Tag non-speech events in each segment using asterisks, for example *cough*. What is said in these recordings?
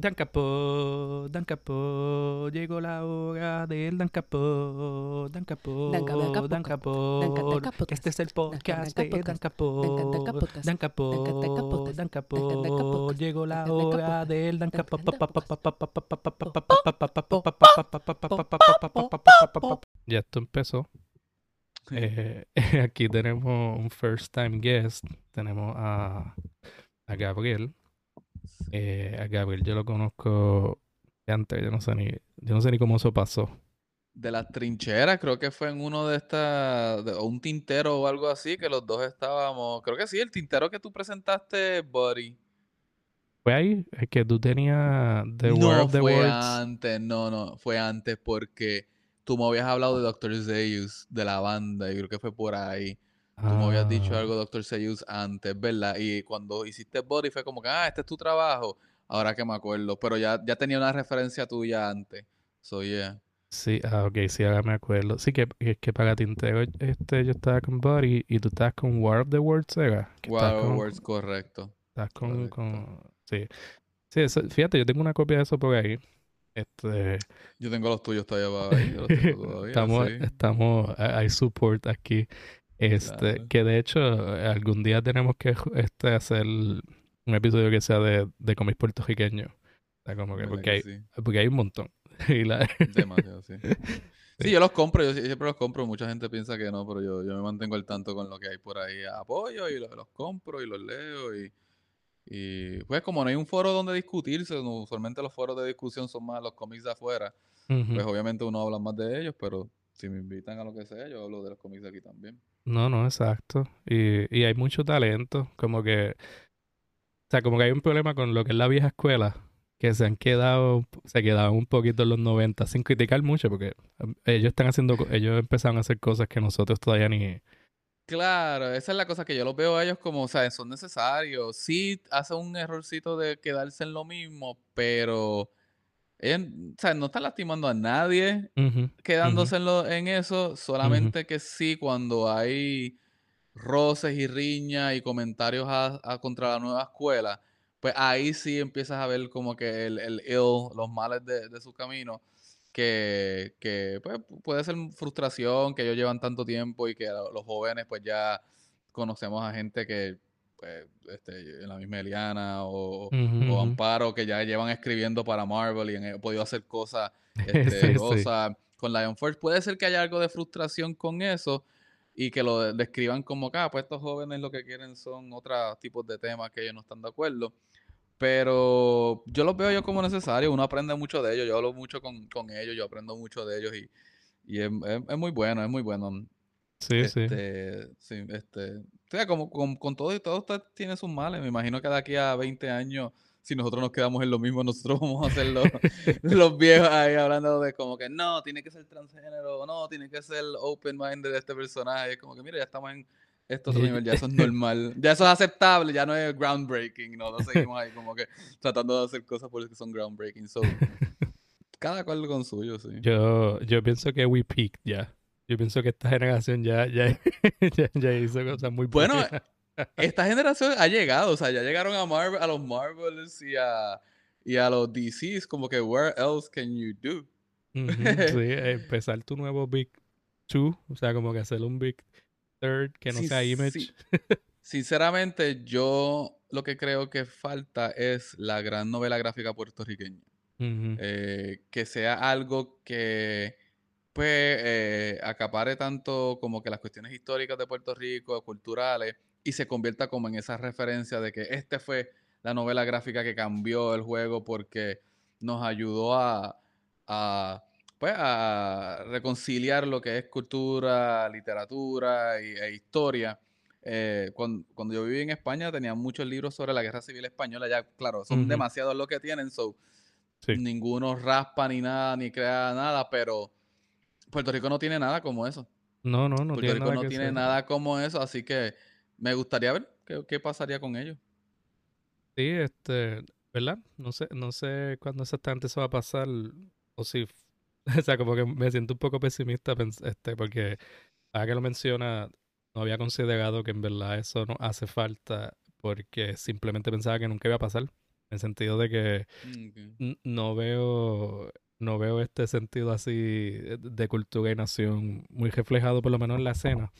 Dan Capó, Dan Capó, llegó la hora del Dan Capó, Dan Capó, Dan Capó, Este es el podcast Dan de Dan Dan Capó, Dan Capó, Dan Capó, llegó la Dan hora del Dan Capó. Capó. Ya esto empezó. Eh, aquí tenemos un first time guest. Tenemos a, a Gabriel. Eh, a Gabriel yo lo conozco de antes, yo no sé ni, yo no sé ni cómo eso pasó. De las trincheras, creo que fue en uno de estas, o un tintero o algo así, que los dos estábamos, creo que sí, el tintero que tú presentaste, Buddy. ¿Fue ahí? Es que tú tenías The No War of the fue Worlds. antes, no, no, fue antes porque tú me habías hablado de Dr. Zeus, de la banda, y creo que fue por ahí. Tú me habías dicho Ah, algo Dr. Zeus antes, ¿verdad? Y cuando hiciste Buddy fue como que, ah, este es tu trabajo, ahora que me acuerdo, pero ya, ya tenía una referencia tuya antes. So, yeah. Sí, ah, ok, sí, ahora me acuerdo. Sí, que, que, que para Tintero este, yo estaba con Buddy y tú estabas con War of the Worlds, ¿era? Estabas Wow, con, words, correcto. estabas con, correcto. con... Sí. Sí, eso- fíjate, yo tengo una copia de eso por ahí. Este... Yo tengo los tuyos todavía para ahí, yo los tengo *laughs* todavía, Estamos, sí. estamos, hay support aquí. Este, Claro. que de hecho, eh, algún día tenemos que este, hacer un episodio que sea de, de cómics puertorriqueños. O sea, como que, ¿Verdad porque que hay, sí? porque hay un montón. *laughs* Y la- Demasiado, *laughs* sí. Sí, yo los compro, yo sie- siempre los compro. Mucha gente piensa que no, pero yo, yo me mantengo al tanto con lo que hay por ahí. Apoyo y lo- los compro y los leo. Y, y pues como no hay un foro donde discutirse, usualmente los foros de discusión son más los cómics de afuera, pues obviamente uno habla más de ellos, pero si me invitan a lo que sea, yo hablo de los cómics de aquí también. No, no, exacto. Y, y hay mucho talento, como que, o sea, como que hay un problema con lo que es la vieja escuela, que se han quedado, se quedaban un poquito en los 90, sin criticar mucho, porque um, ellos están haciendo, ellos empezaron a hacer cosas que nosotros todavía ni... Claro, esa es la cosa que yo los veo a ellos como, o sea, son necesarios. Sí, hace un errorcito de quedarse en lo mismo, pero ellos, o sea, no están lastimando a nadie Ujú, quedándose en, lo- en eso, solamente que sí, cuando hay roces y riñas y comentarios a, a- contra la nueva escuela, pues ahí sí empiezas a ver como que el, el ill, los males de, de su camino, que, que pues, puede ser frustración, que ellos llevan tanto tiempo y que lo- los jóvenes pues ya conocemos a gente que, pues, este, en la misma Eliana o, o. Amparo, que ya llevan escribiendo para Marvel y han podido hacer cosas *laughs* Sí, este, sí. Con Lion Force. Puede ser que haya algo de frustración con eso y que lo de- describan como que, ah, pues estos jóvenes lo que quieren son otros tipos de temas que ellos no están de acuerdo. Pero yo los veo yo como necesarios, uno aprende mucho de ellos, yo hablo mucho con, con ellos, yo aprendo mucho de ellos y, y es, es- es muy bueno, es muy bueno. Sí, sí. Este, sí, este, o sea, como con, con todo y todo usted tiene sus males. Me imagino que de aquí a 20 años, si nosotros nos quedamos en lo mismo, nosotros vamos a ser los, *laughs* los viejos ahí hablando de como que no, tiene que ser transgénero, no, tiene que ser open-minded de este personaje. Como que mira, ya estamos en esto otro nivel, ya eso es normal, ya eso es aceptable, ya no es groundbreaking, no, no seguimos ahí como que tratando de hacer cosas porque son groundbreaking. So, *laughs* cada cual con suyo, sí. Yo, yo pienso que we peaked ya. Yo pienso que esta generación ya, ya, *laughs* ya, ya hizo cosas muy Bueno, buenas. *laughs* esta generación ha llegado, o sea, ya llegaron a Marvel, a los Marvels y a, y a los DCs, como que where else can you do? *laughs* Sí, empezar tu nuevo Big Two, o sea, como que hacer un Big Third que no Sí, sea Image. sí. Sinceramente, yo lo que creo que falta es la gran novela gráfica puertorriqueña. Eh, que sea algo que pues eh, acapare tanto como que las cuestiones históricas de Puerto Rico, culturales, y se convierta como en esa referencia de que este fue la novela gráfica que cambió el juego porque nos ayudó a, a, pues, a reconciliar lo que es cultura, literatura y, e historia. Eh, cuando, cuando yo viví en España tenía muchos libros sobre la Guerra Civil Española, ya claro, son Ujú. demasiados los que tienen, so Sí. ninguno raspa ni nada, ni crea nada, pero Puerto Rico no tiene nada como eso. No, no, no Puerto tiene Rico nada no tiene nada como eso, así que me gustaría ver qué, qué pasaría con ellos. Sí, este, ¿verdad? No sé, no sé cuándo exactamente eso va a pasar, o si, *laughs* o sea, como que me siento un poco pesimista, este, porque ahora que lo menciona, no había considerado que en verdad eso no hace falta, porque simplemente pensaba que nunca iba a pasar. En el sentido de que Mm, no veo no veo este sentido así de cultura y nación muy reflejado por lo menos en la escena.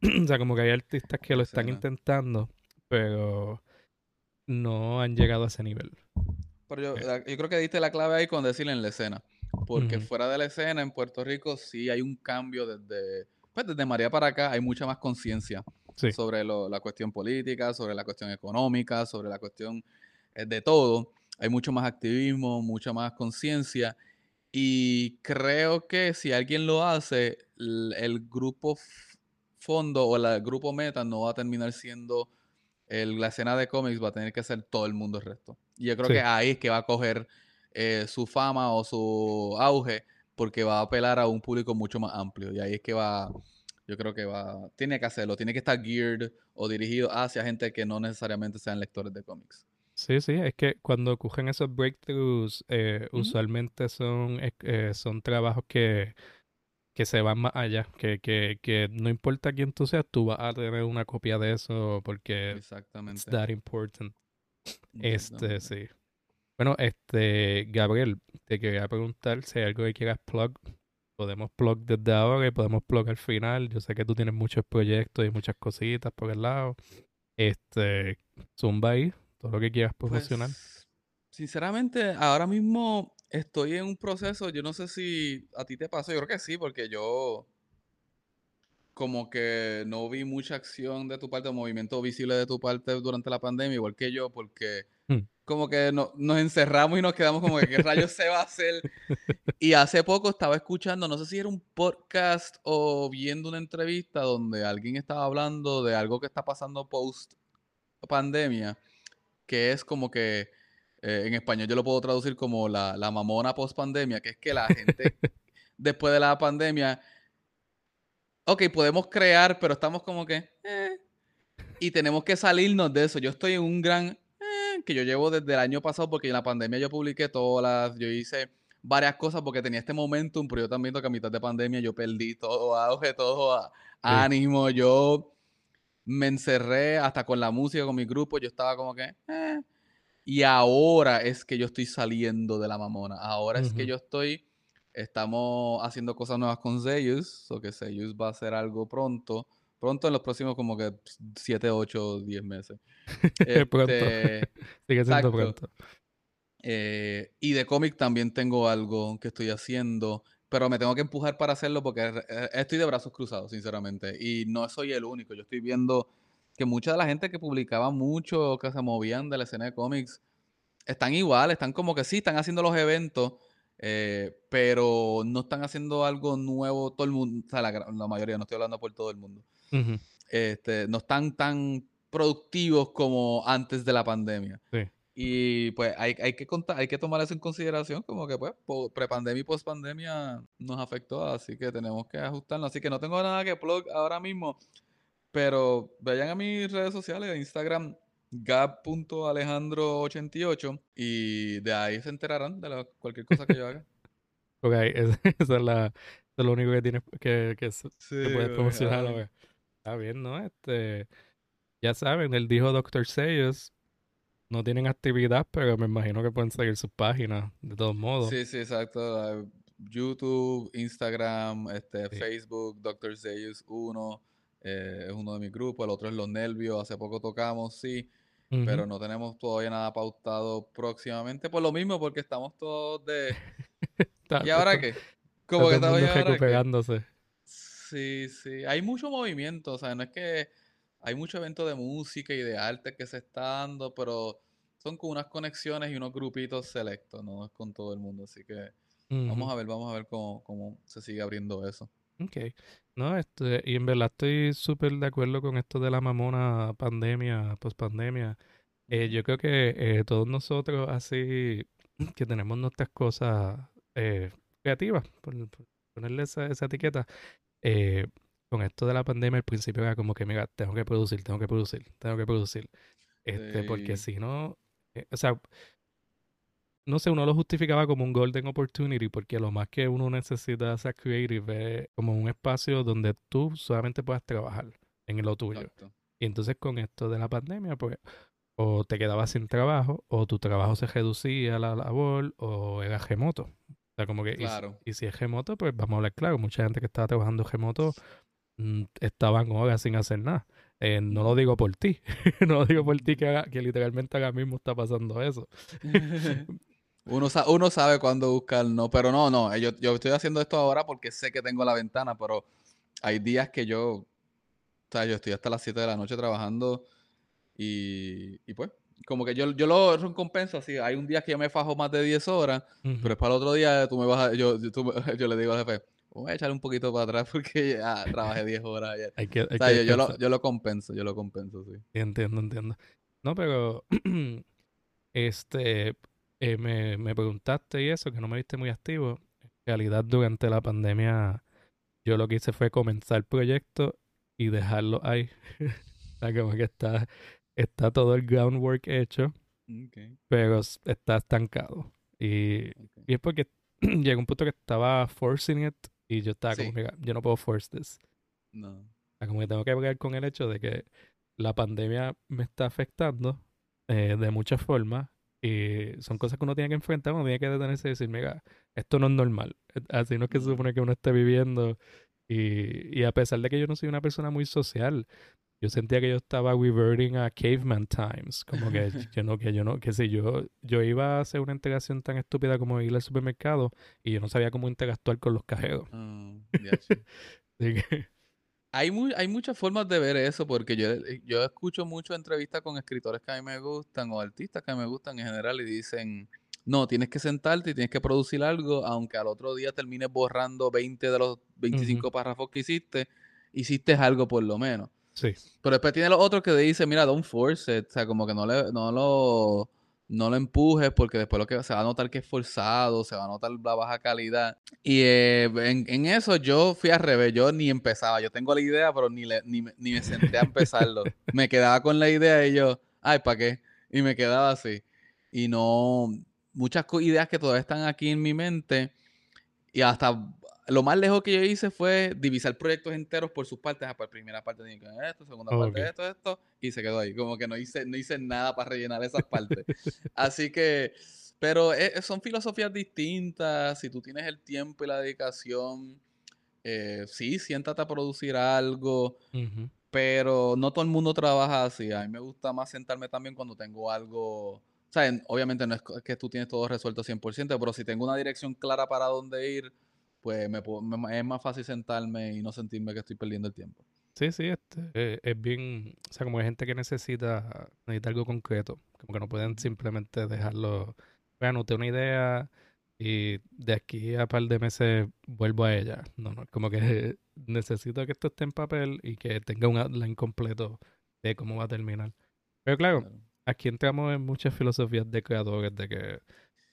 *clears throat* o sea, como que hay artistas que lo están intentando, pero no han llegado a ese nivel. Pero yo, Eh. yo creo que diste la clave ahí con decir en la escena. Porque fuera de la escena en Puerto Rico sí hay un cambio desde, pues desde María para acá, hay mucha más conciencia Sí. sobre lo- la cuestión política, sobre la cuestión económica, sobre la cuestión eh, de todo. Hay mucho más activismo, mucha más conciencia. Y creo que si alguien lo hace, el grupo fondo o la- el grupo meta no va a terminar siendo el- la escena de cómics, va a tener que ser todo el mundo el resto. Y yo creo Sí. que ahí es que va a coger eh, su fama o su auge, porque va a apelar a un público mucho más amplio. Y ahí es que va, yo creo que va, tiene que hacerlo, tiene que estar geared o dirigido hacia gente que no necesariamente sean lectores de cómics. Sí, sí, es que cuando ocurren esos breakthroughs, eh, usualmente son, eh, son trabajos que, que se van más allá, que, que, que no importa quién tú seas, tú vas a tener una copia de eso porque it's Exactamente. that important. Este, sí. Bueno, este, Gabriel, te quería preguntar si hay algo que quieras plug. Podemos plug desde ahora y podemos plug al final. Yo sé que tú tienes muchos proyectos y muchas cositas por el lado. Este, zumba ahí, todo lo que quieras promocionar. Pues, sinceramente, ahora mismo estoy en un proceso, yo no sé si a ti te pasó, yo creo que sí, porque yo como que no vi mucha acción de tu parte, movimiento visible de tu parte durante la pandemia, igual que yo, porque Hmm. como que no- nos encerramos y nos quedamos como que qué rayos se va a hacer. *laughs* Y hace poco estaba escuchando, no sé si era un podcast o viendo una entrevista donde alguien estaba hablando de algo que está pasando post pandemia, que es como que eh, en español yo lo puedo traducir como la, la mamona post pandemia, que es que la gente *laughs* después de la pandemia, ok, podemos crear, pero estamos como que, eh, y tenemos que salirnos de eso. Yo estoy en un gran, eh, que yo llevo desde el año pasado, porque en la pandemia yo publiqué todas las, yo hice varias cosas porque tenía este momentum, pero yo también que a mitad de pandemia yo perdí todo auge, todo a- ánimo, yo me encerré hasta con la música, con mi grupo, yo estaba como que, eh. y ahora es que yo estoy saliendo de la mamona, ahora es que yo estoy, estamos haciendo cosas nuevas con Zeyus, o que Zeyus va a hacer algo pronto, pronto en los próximos como que 7, 8, 10 meses. *laughs* pronto. Este, *laughs* Sigue siendo pronto. eh, y de cómic también tengo algo que estoy haciendo, pero me tengo que empujar para hacerlo porque eh, estoy de brazos cruzados, sinceramente. Y no soy el único. Yo estoy viendo que mucha de la gente que publicaba mucho, que se movían de la escena de cómics, están igual, están como que sí, están haciendo los eventos, eh, pero no están haciendo algo nuevo todo el mundo, o sea, la, la mayoría, no estoy hablando por todo el mundo. Ujú. Este, no están tan productivos como antes de la pandemia. Sí. Y pues hay, hay que contar, hay que tomar eso en consideración, como que pues prepandemia y pospandemia nos afectó, así que tenemos que ajustarnos. Así que no tengo nada que plug ahora mismo, pero vayan a mis redes sociales, Instagram gab.alejandro88 y de ahí se enterarán de la- cualquier cosa que yo haga. *laughs* Ok, es- *laughs* esa es la, eso es lo único que tienes que, que, Sí, que puedes promocionar. Está bien, ¿no? Este, ya saben, él dijo Dr. Sayers. No tienen actividad, pero me imagino que pueden seguir sus páginas de todos modos. Sí, sí, exacto. ah, YouTube, Instagram, este, Sí. Facebook, Dr. Zeus 1, eh, es uno de mis grupos. El otro es Los Nervios. Hace poco tocamos, sí, pero no tenemos todavía nada pautado próximamente. Por lo mismo, porque estamos todos de. *laughs* ¿Y ahora qué? Como que estamos, recuperándose. Sí, sí. Hay mucho movimiento, o sea, no es que hay mucho evento de música y de arte que se está dando, pero son con unas conexiones y unos grupitos selectos, no es con todo el mundo. Así que vamos a ver, vamos a ver cómo, cómo se sigue abriendo eso. Ok. No, este, y en verdad estoy súper de acuerdo con esto de la mamona pandemia, pospandemia. Eh, yo creo que eh, todos nosotros así que tenemos nuestras cosas eh, creativas, por, por ponerle esa, esa etiqueta, eh, con esto de la pandemia al principio era como que, mira, tengo que producir, tengo que producir, tengo que producir. Este, porque si no, eh, o sea, no sé, uno lo justificaba como un golden opportunity porque lo más que uno necesita hacer creative es como un espacio donde tú solamente puedas trabajar en lo tuyo. Exacto. Y entonces con esto de la pandemia, pues o te quedabas sin trabajo, o tu trabajo se reducía a la labor, o era remoto. O sea, como que, Claro. y, si es remoto, pues vamos a hablar claro, mucha gente que estaba trabajando remoto estaban horas sin hacer nada. Eh, no lo digo por ti, *laughs* no lo digo por ti que, haga- que literalmente ahora mismo está pasando eso. *laughs* Uno, sa- uno sabe cuándo buscar, no, pero no, no, yo, yo estoy haciendo esto ahora porque sé que tengo la ventana, pero hay días que yo, o sea, yo estoy hasta las 7 de la noche trabajando y, y pues, como que yo, yo lo recompenso así, hay un día que yo me fajo más de 10 horas, Ujú. pero es para el otro día tú me vas a, yo, yo, tú *laughs* yo le digo al jefe, voy a echar un poquito para atrás *laughs* porque ya trabajé 10 horas ayer. Hay que, hay O sea, que yo, yo lo, yo lo compenso, yo lo compenso, sí. Entiendo, entiendo. No, pero *clears throat* este eh, me, me preguntaste y eso, que no me viste muy activo. En realidad, durante la pandemia, yo lo que hice fue comenzar el proyecto y dejarlo ahí. *laughs* O sea, como que está, está todo el groundwork hecho, Okay, pero está estancado. Y, y es porque *clears throat* llegó un punto que estaba forcing it y yo estaba como, mira, yo no puedo force this. No. Sea, como que tengo que bregar con el hecho de que la pandemia me está afectando eh, de muchas formas y son cosas que uno tiene que enfrentar, uno tiene que detenerse y decir, mira, esto no es normal. Eh, Así no es que se supone que uno esté viviendo. Y, y a pesar de que yo no soy una persona muy social, yo sentía que yo estaba reverting a caveman times. Como que *laughs* yo no, que yo no, que si yo, yo iba a hacer una integración tan estúpida como ir al supermercado y yo no sabía cómo interactuar con los cajeros. Ah, diache. *laughs* Así que, Hay, mu- hay muchas formas de ver eso, porque yo, yo escucho mucho entrevistas con escritores que a mí me gustan o artistas que me gustan en general y dicen, no, tienes que sentarte y tienes que producir algo, aunque al otro día termines borrando 20 de los 25 párrafos que hiciste, hiciste algo por lo menos. Sí. Pero después tiene los otros que dicen, mira, don't force it, o sea, como que no, le, no lo... No lo empujes porque después lo que se va a notar que es forzado, se va a notar la baja calidad. Y eh, en, en eso yo fui al revés, yo ni empezaba, yo tengo la idea, pero ni, le- ni, ni me senté a empezarlo. *laughs* me quedaba con la idea y yo, ay, ¿para qué? Y me quedaba así. Y no, muchas ideas que todavía están aquí en mi mente y hasta lo más lejos que yo hice fue divisar proyectos enteros por sus partes. Ah, pues primera parte tiene que ver esto, segunda parte Ok. esto, esto, y se quedó ahí. Como que no hice, no hice nada para rellenar esas partes. *laughs* Así que, pero eh, son filosofías distintas. Si tú tienes el tiempo y la dedicación, eh, sí, siéntate a producir algo, pero no todo el mundo trabaja así. A mí me gusta más sentarme también cuando tengo algo. O sea, obviamente no es que tú tienes todo resuelto 100%, pero si tengo una dirección clara para dónde ir, pues me puedo- me- es más fácil sentarme y no sentirme que estoy perdiendo el tiempo. Sí, sí, este, eh, es bien, o sea, como hay gente que necesita, necesita algo concreto, como que no pueden simplemente dejarlo, "Pues, anoté una idea y de aquí a par de meses vuelvo a ella. No, no, como que *laughs* necesito que esto esté en papel y que tenga un outline completo de cómo va a terminar. Pero claro, Claro. aquí entramos en muchas filosofías de creadores, de que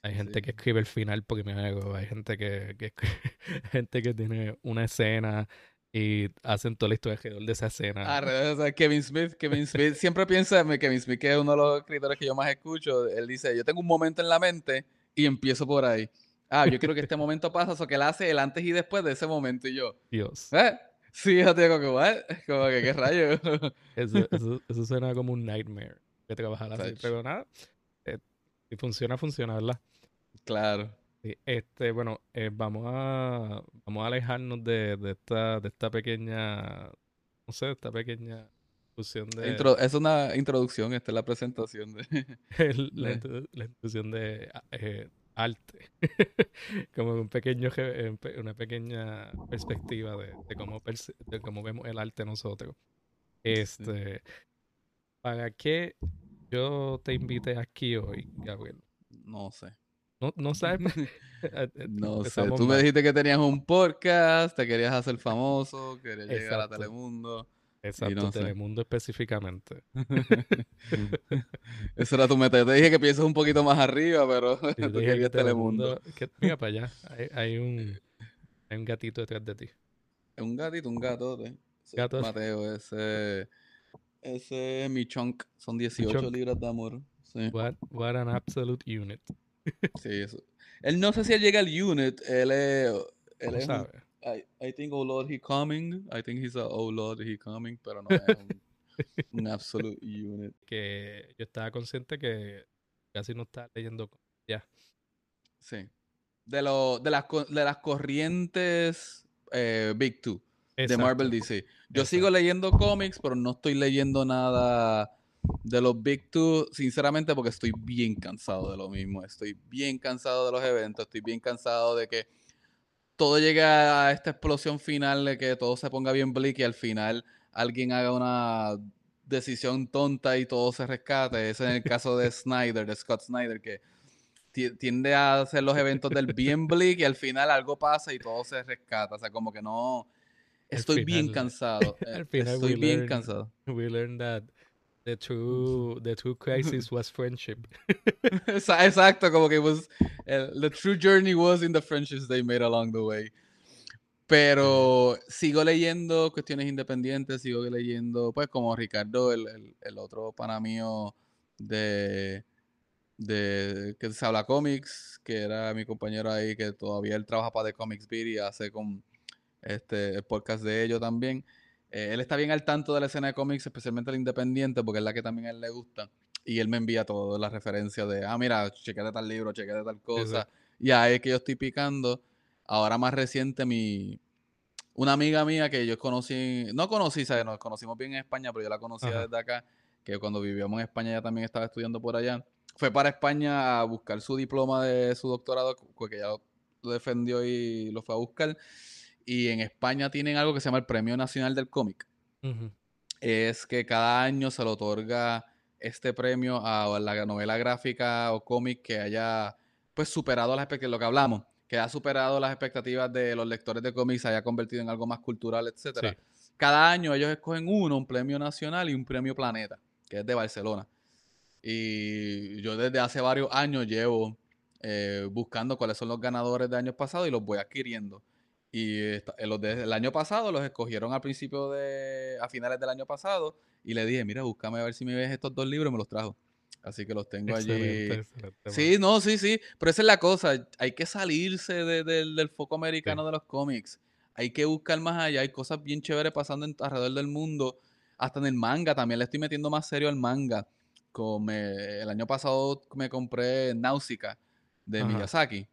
hay gente Sí. que escribe el final primero, hay gente que, que *laughs* gente que tiene una escena y hacen toda la historia alrededor de esa escena. Alrededor, o sea, Kevin Smith, Kevin Smith, siempre piensa, me- Kevin Smith, que es uno de los escritores que yo más escucho, él dice, yo tengo un momento en la mente y empiezo por ahí. Ah, yo quiero que este momento pase, o que él hace el antes y después de ese momento y yo, Dios. ¿eh? Sí, yo tengo que, ¿what? *laughs* Como que, ¿qué rayo? Eso, eso, eso suena como un nightmare de trabajar así. Pero nada, si funciona, funciona, ¿verdad? claro. Sí, este, bueno, eh, vamos a vamos a alejarnos de, de esta de esta pequeña, no sé, esta pequeña discusión de Intro- es una introducción, esta es la presentación de... *laughs* el- *laughs* la, de- introdu- la introducción de eh, arte, *laughs* como un pequeño una pequeña perspectiva de, de cómo de cómo vemos el arte nosotros. Este, ¿para qué yo te invité aquí hoy, Gabriel? No sé. No, no sabes. *laughs* Eh, eh, No sé. Tú me dijiste que tenías un podcast, te querías hacer famoso, querías llegar a. Telemundo. Exacto, no sé. Telemundo específicamente. *laughs* Esa era tu meta. Yo te dije que pienses un poquito más arriba, pero *laughs* tú dije que querías Telemundo. que- mira para allá, hay, hay un, hay un gatito detrás de ti. Es un gatito, un gatote. Gato. Mateo, ese, ese es mi chunk. Son 18 chunk. libras de amor. Sí, What, what an absolute unit. sí, eso. Él no sé si él llega al unit. Él es. Él ¿Cómo es un- sabes? I, I think, oh Lord, he coming. I think he's a oh Lord, he coming, pero no es *laughs* un, Un absolute unit. que yo estaba consciente que casi no estaba leyendo ya. Sí. De, lo, de, las, de las corrientes eh, Big Two de Marvel DC. Yo sigo leyendo cómics, pero no estoy leyendo nada de los Big Two, sinceramente, porque estoy bien cansado de lo mismo. Estoy bien cansado de los eventos, estoy bien cansado de que todo llegue a esta explosión final, de que todo se ponga bien bleak y al final alguien haga una decisión tonta y todo se rescate. Ese es el caso de *laughs* Snyder, de Scott Snyder, que ti- tiende a hacer los eventos del bien bleak y al final algo pasa y todo se rescata. O sea, como que no... Estoy bien *laughs* cansado. eh, final Estoy we bien cansado. We learned that the *laughs* true, the true crisis was friendship. *laughs* Exacto, como que was, the true journey was in the friendships they made along the way. Pero sigo leyendo cuestiones independientes, sigo leyendo, pues como Ricardo, el, el- el otro pana mío de, de que se habla cómics, que era mi compañero ahí, que todavía él trabaja para The Comics Beat y hace con este el podcast de ellos también. Eh, él está bien al tanto de la escena de cómics, especialmente el independiente, porque es la que también a él le gusta. Y él me envía todas las referencias de, ah, mira, chequete tal libro, chequete tal cosa. Y ahí es que yo estoy picando. Ahora más reciente, mi una amiga mía que yo conocí, no conocí, ¿sabes? Nos conocimos bien en España, pero yo la conocía Ajá. desde acá, que cuando vivíamos en España ella también estaba estudiando por allá. Fue para España a buscar su diploma de su doctorado, porque ya lo defendió y lo fue a buscar. Y en España tienen algo que se llama el Premio Nacional del Cómic es que cada año se le otorga este premio a la novela gráfica o cómic que haya pues superado las expectativas, lo que hablamos, que ha superado las expectativas de los lectores de cómics, se haya convertido en algo más cultural, etcétera. Sí. Cada año ellos escogen uno, un premio nacional y un premio planeta, que es de Barcelona. Y yo desde hace varios años llevo eh, buscando cuáles son los ganadores de años pasados y los voy adquiriendo. Y esta- eh, los del año pasado los escogieron al principio de, a finales del año pasado y le dije, mira, búscame a ver si me ves estos dos libros y me los trajo. Así que los tengo Excelente, allí. excelente, Sí, no, sí, sí, pero esa es la cosa, hay que salirse de- del- del foco americano Sí. de los cómics, hay que buscar más allá, hay cosas bien chéveres pasando en- alrededor del mundo, hasta en el manga, también le estoy metiendo más serio al manga. Como me- el año pasado me compré Náusica de Ajá, Miyazaki.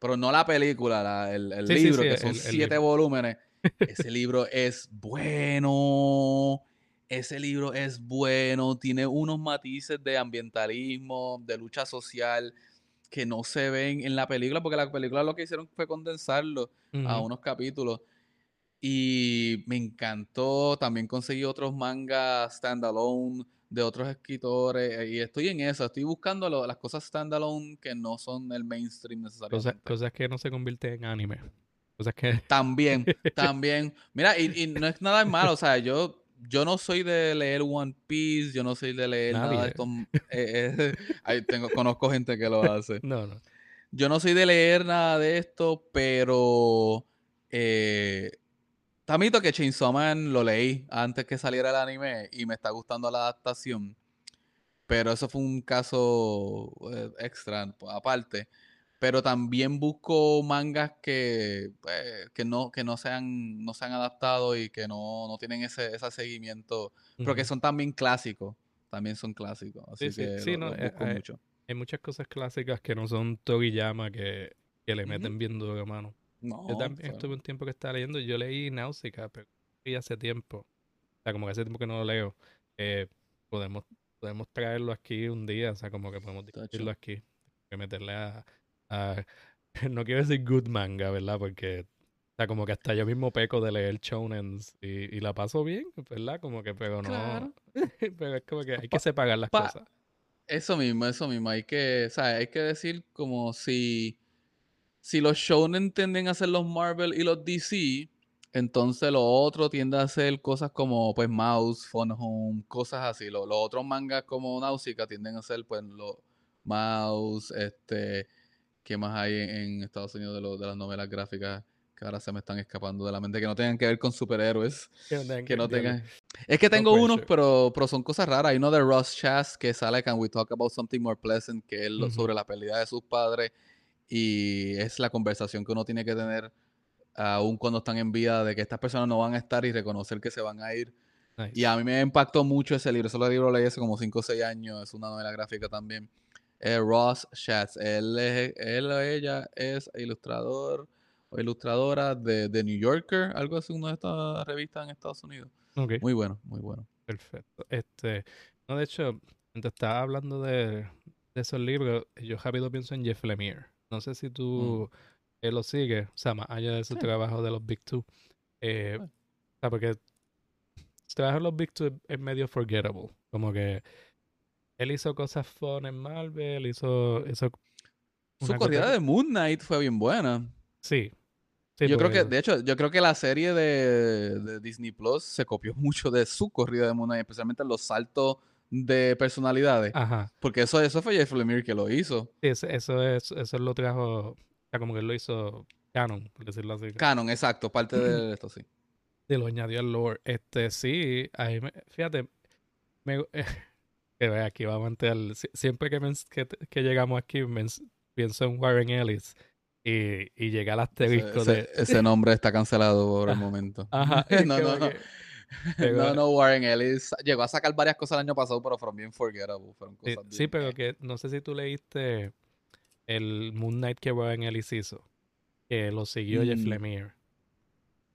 Pero no la película, la- el, el Sí, sí, libro, sí, que son el- siete libro. volúmenes. *laughs* Ese libro es bueno. Ese libro es bueno, tiene unos matices de ambientalismo, de lucha social que no se ven en la película, porque la película lo que hicieron fue condensarlo a unos capítulos. Y me encantó, también conseguí otros mangas standalone de otros escritores, eh, y estoy en eso, estoy buscando lo- las cosas standalone que no son el mainstream Cosas, necesariamente. cosas que no se convierten en anime. Cosas que... También, *laughs* también. Mira, y, y no es nada malo, o sea, yo, yo no soy de leer One Piece, yo no soy de leer nada de esto. eh, eh, *laughs* ahí tengo, conozco gente que lo hace. *laughs* No, no. Yo no soy de leer nada de esto, pero eh, tamito que Chainsaw Man lo leí antes que saliera el anime y me está gustando la adaptación. Pero eso fue un caso eh, extra, pues, aparte. Pero también busco mangas que, pues, que no, que no se han, no se han adaptado y que no, no tienen ese, ese seguimiento. Pero que son también clásicos. También son clásicos. Así Sí, sí, que sí, lo- no, eh, busco eh, mucho. Hay muchas cosas clásicas que no son Toriyama que, que le meten bien duro, mano. No, Yo también sea, estuve un tiempo que estaba leyendo, yo leí Náusica, pero leí hace tiempo. O sea, como que hace tiempo que no lo leo. Eh, podemos, podemos traerlo aquí un día, o sea, como que podemos discutirlo aquí. Que meterle a, a- *laughs* No quiero decir good manga, ¿verdad? Porque... O sea, como que hasta yo mismo peco de leer shonens y, y la paso bien, ¿verdad? Como que, pero no... Claro. *laughs* pero es como que hay que separar las pa- cosas. Eso mismo, eso mismo. Hay que, o sea, hay que decir como si, si los shonen tienden a ser los Marvel y los DC, entonces lo otro tiende a ser cosas como pues Mouse, Phone Home, cosas así. Lo- Los, otros mangas como Nausicaa tienden a ser pues los Mouse, este, ¿qué más hay en, en Estados Unidos de, lo- de las novelas gráficas que ahora se me están escapando de la mente que no tengan que ver con superhéroes? Que no tengan que no diablo. tengan. Es que tengo unos, pero, pero son cosas raras. Hay uno de Ross Chast que sale Can We Talk About Something More Pleasant, que es sobre la pérdida de sus padres. Y es la conversación que uno tiene que tener aún cuando están en vida de que estas personas no van a estar y reconocer que se van a ir. Y a mí me impactó mucho ese libro. Ese libro lo leí hace como 5 o 6 años. Es una novela gráfica también. Ross Schatz. Él, es, él o ella es ilustrador o ilustradora de, The New Yorker, algo así, una de estas revistas en Estados Unidos. Muy bueno, muy bueno. Perfecto. Este, no, de hecho, te estaba hablando de, esos libros, yo rápido pienso en Jeff Lemire. No sé si tú mm. lo sigues, o sea, más allá de su trabajo de los Big Two. Eh, o sea, porque su trabajo en los Big Two es medio forgettable. Como que él hizo cosas fun en Marvel, hizo... hizo Su corrida de Moon Knight fue bien buena. Sí. yo creo que, de hecho, yo creo que la serie de, Disney Plus se copió *laughs* mucho de su corrida de Moon Knight, especialmente los saltos de personalidades. Ajá. Porque eso, eso fue Jeff Lemire que lo hizo. Sí, eso, eso, es, eso lo trajo, o sea, como que él lo hizo canon, por decirlo así. Canon, exacto, parte de *clears throat* esto, sí. Sí, lo añadió al lore. Este, sí, ahí me, fíjate, me, *laughs* que aquí vamos a entrar. Siempre que, que, llegamos aquí, pienso en Warren Ellis. Y, y llega el asterisco ese, de... Ese, nombre está cancelado por el momento. *laughs* Ajá. *laughs* no, no, no. No, no, Warren Ellis llegó a sacar varias cosas el año pasado, pero fueron bien forgettable. Fueron cosas sí, sí, pero que no sé si tú leíste el Moon Knight que Warren Ellis hizo, que lo siguió Jeff mm. Lemire.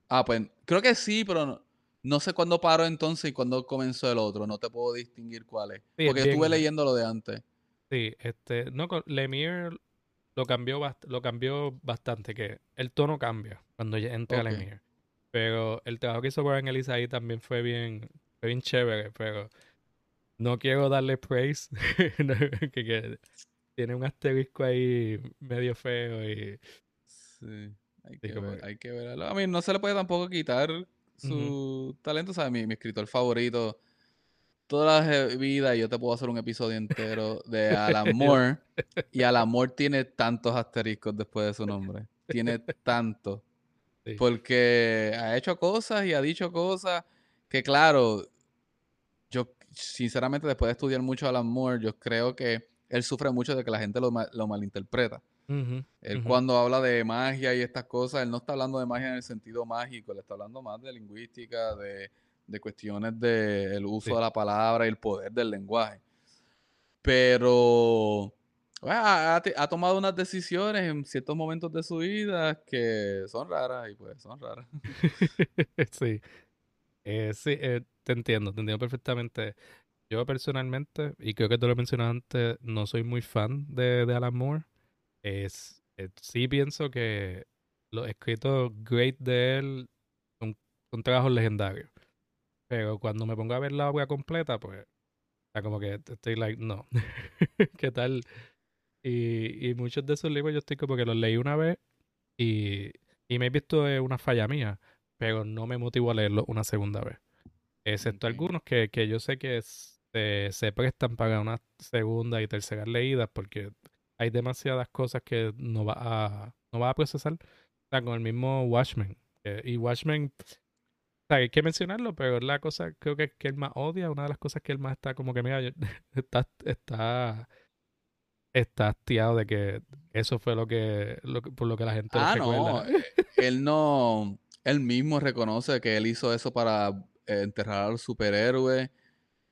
Ah, pues creo que sí, pero no, no sé cuándo paró entonces y cuándo comenzó el otro. No te puedo distinguir cuál es. porque estuve leyendo lo de antes. Sí, este, no, Lemire lo cambió, lo cambió bastante, que el tono cambia cuando entra okay. Lemire. Pero el trabajo que hizo Brian Elisa ahí también fue bien, fue bien chévere, pero no quiero darle praise, *laughs* que, tiene un asterisco ahí medio feo y... Sí, hay que, ver, hay que verlo. A mí no se le puede tampoco quitar su talento, ¿sabes? Mi, mi, escritor favorito. Toda la vida, yo te puedo hacer un episodio entero de *laughs* Alan Moore. y Alan Moore tiene tantos asteriscos después de su nombre. Tiene *laughs* tanto. Porque ha hecho cosas y ha dicho cosas que, claro, yo sinceramente después de estudiar mucho a Alan Moore, yo creo que él sufre mucho de que la gente lo, lo malinterpreta. Él cuando habla de magia y estas cosas, él no está hablando de magia en el sentido mágico, él está hablando más de lingüística, de, cuestiones del uso de la palabra y el poder del lenguaje. Pero ha, tomado unas decisiones en ciertos momentos de su vida que son raras y pues son raras. *laughs* *laughs* sí. Eh, sí, eh, te entiendo, te entiendo perfectamente. Yo personalmente, y creo que tú lo mencionaste antes, no soy muy fan de, de Alan Moore es, eh, sí pienso que los escritos great de él son, son trabajos legendarios. Pero cuando me pongo a ver la obra completa, pues, ya como que estoy like, no. *laughs* ¿Qué tal? Y, y muchos de esos libros yo estoy como que los leí una vez y, y me he visto una falla mía, pero no me motivo a leerlo una segunda vez. Excepto algunos que, que yo sé que se, se prestan para una segunda y tercera leídas porque hay demasiadas cosas que no va a, no va a procesar. O sea, con el mismo Watchmen. y Watchmen, o sea, hay que mencionarlo, pero la cosa creo que, que él más odia, una de las cosas que él más está como que, mira, *laughs* está, está, está hastiado de que eso fue lo que, por lo que la gente ah, no. Eh, él no, él mismo reconoce que él hizo eso para eh, enterrar al superhéroe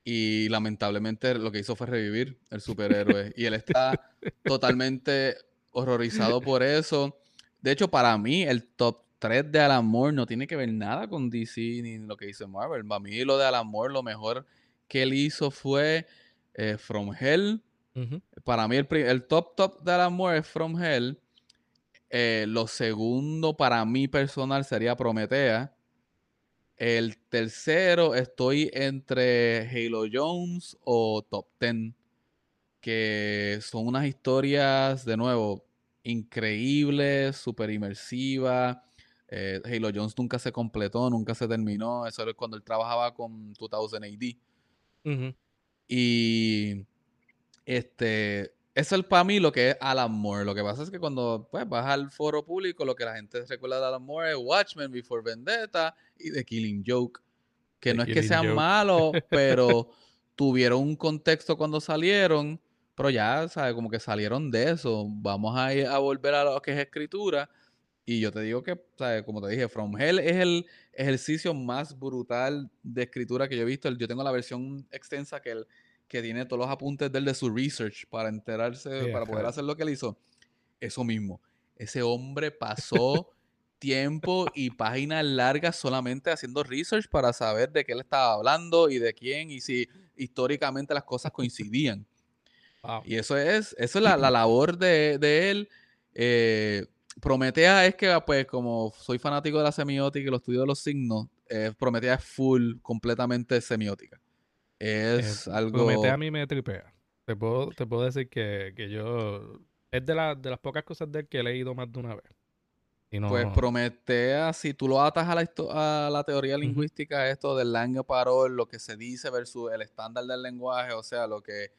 y lamentablemente lo que hizo fue revivir el superhéroe. *laughs* y él está totalmente horrorizado por eso. De hecho, para mí, el top 3 de Alan Moore no tiene que ver nada con DC ni lo que hizo Marvel. Para mí, lo de Alan Moore, lo mejor que él hizo fue eh, From Hell. Para mí, el, top top de Alan Moore es From Hell. Eh, lo segundo, para mí personal, sería Prometea. El tercero estoy entre Halo Jones o Top Ten, que son unas historias, de nuevo, increíbles, súper inmersivas. Eh, Halo Jones nunca se completó, nunca se terminó. Eso es cuando él trabajaba con 2000 AD. Y este, eso es para mí lo que es Alan Moore. Lo que pasa es que cuando pues, vas al foro público, lo que la gente recuerda de Alan Moore es Watchmen, Before Vendetta y The Killing Joke. Que no es que sean malos, *laughs* pero tuvieron un contexto cuando salieron, pero ya, ¿sabes? Como que salieron de eso. Vamos a, ir a volver a lo que es escritura. Y yo te digo que, ¿sabes? como te dije, From Hell es el ejercicio más brutal de escritura que yo he visto. Yo tengo la versión extensa que, el, que tiene todos los apuntes del de su research para enterarse, para poder hacer lo que él hizo. Eso mismo. Ese hombre pasó *laughs* tiempo y páginas largas solamente haciendo research para saber de qué él estaba hablando y de quién y si históricamente las cosas coincidían. Y eso es, eso es la, la labor de, de él. Eh, Prometea es que, pues, como soy fanático de la semiótica y los estudios de los signos, eh, Prometea es full, completamente semiótica. Es algo. Prometea a mí me tripea. Te puedo, te puedo decir que, yo. Es de, de las pocas cosas de él que he leído más de una vez. Pues Prometea, si tú lo atas a la, a la teoría lingüística, esto del langue parol, lo que se dice versus el estándar del lenguaje, o sea, lo que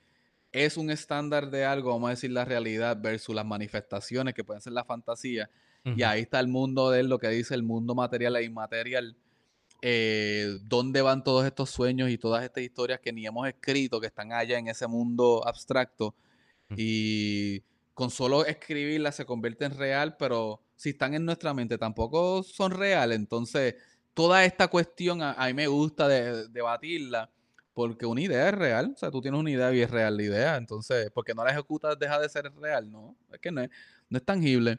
es un estándar de algo, vamos a decir la realidad versus las manifestaciones que pueden ser la fantasía. Y ahí está el mundo de él, lo que dice el mundo material e inmaterial. Eh, ¿Dónde van todos estos sueños y todas estas historias que ni hemos escrito, que están allá en ese mundo abstracto? Y con solo escribirlas se convierte en real, pero si están en nuestra mente tampoco son reales. Entonces, toda esta cuestión a, mí me gusta debatirla porque una idea es real, o sea, tú tienes una idea y es real la idea, entonces, porque no la ejecutas deja de ser real, no, es que no es, no es tangible.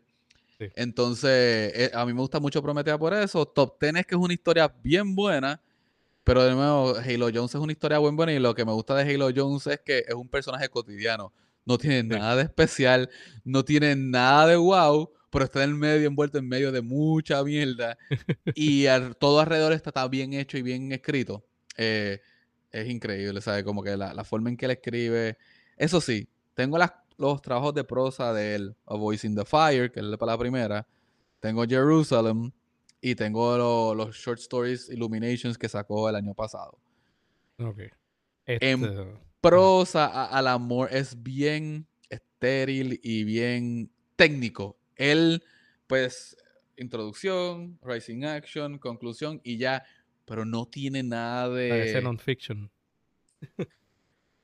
Entonces, eh, a mí me gusta mucho Prometea por eso. Top Ten es que es una historia bien buena, pero de nuevo, Halo Jones es una historia bien buena y lo que me gusta de Halo Jones es que es un personaje cotidiano. No tiene nada de especial, no tiene nada de wow, pero está en medio, envuelto en medio de mucha mierda. *laughs* y todo alrededor está, bien hecho y bien escrito. Eh, es increíble, ¿sabes? Como que la, forma en que él escribe. Eso sí, tengo los trabajos de prosa de él, A Voice in the Fire, que es para la primera. Tengo Jerusalem y tengo los short stories Illuminations que sacó el año pasado. Ok. En este, prosa, al amor es bien estéril y bien técnico. Él, pues, introducción, rising action, conclusión y ya pero no tiene nada de. Parece non-fiction. *laughs*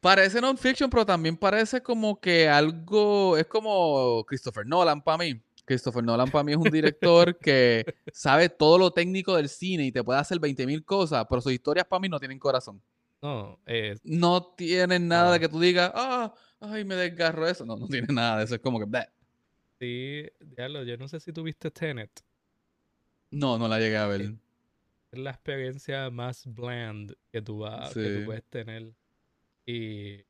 parece non-fiction, pero también parece como que algo. Es como Christopher Nolan para mí. Christopher Nolan para mí es un *laughs* director que sabe todo lo técnico del cine y te puede hacer 20.000 cosas, pero sus historias para mí no tienen corazón. No, no tienen nada de que tú digas, ah, ay, me desgarro eso. No, no tiene nada de eso. Es como que. Sí, diablo, yo no sé si tuviste Tenet. No, no la llegué a ver es la experiencia más bland que tú, vas, que tú puedes tener. Y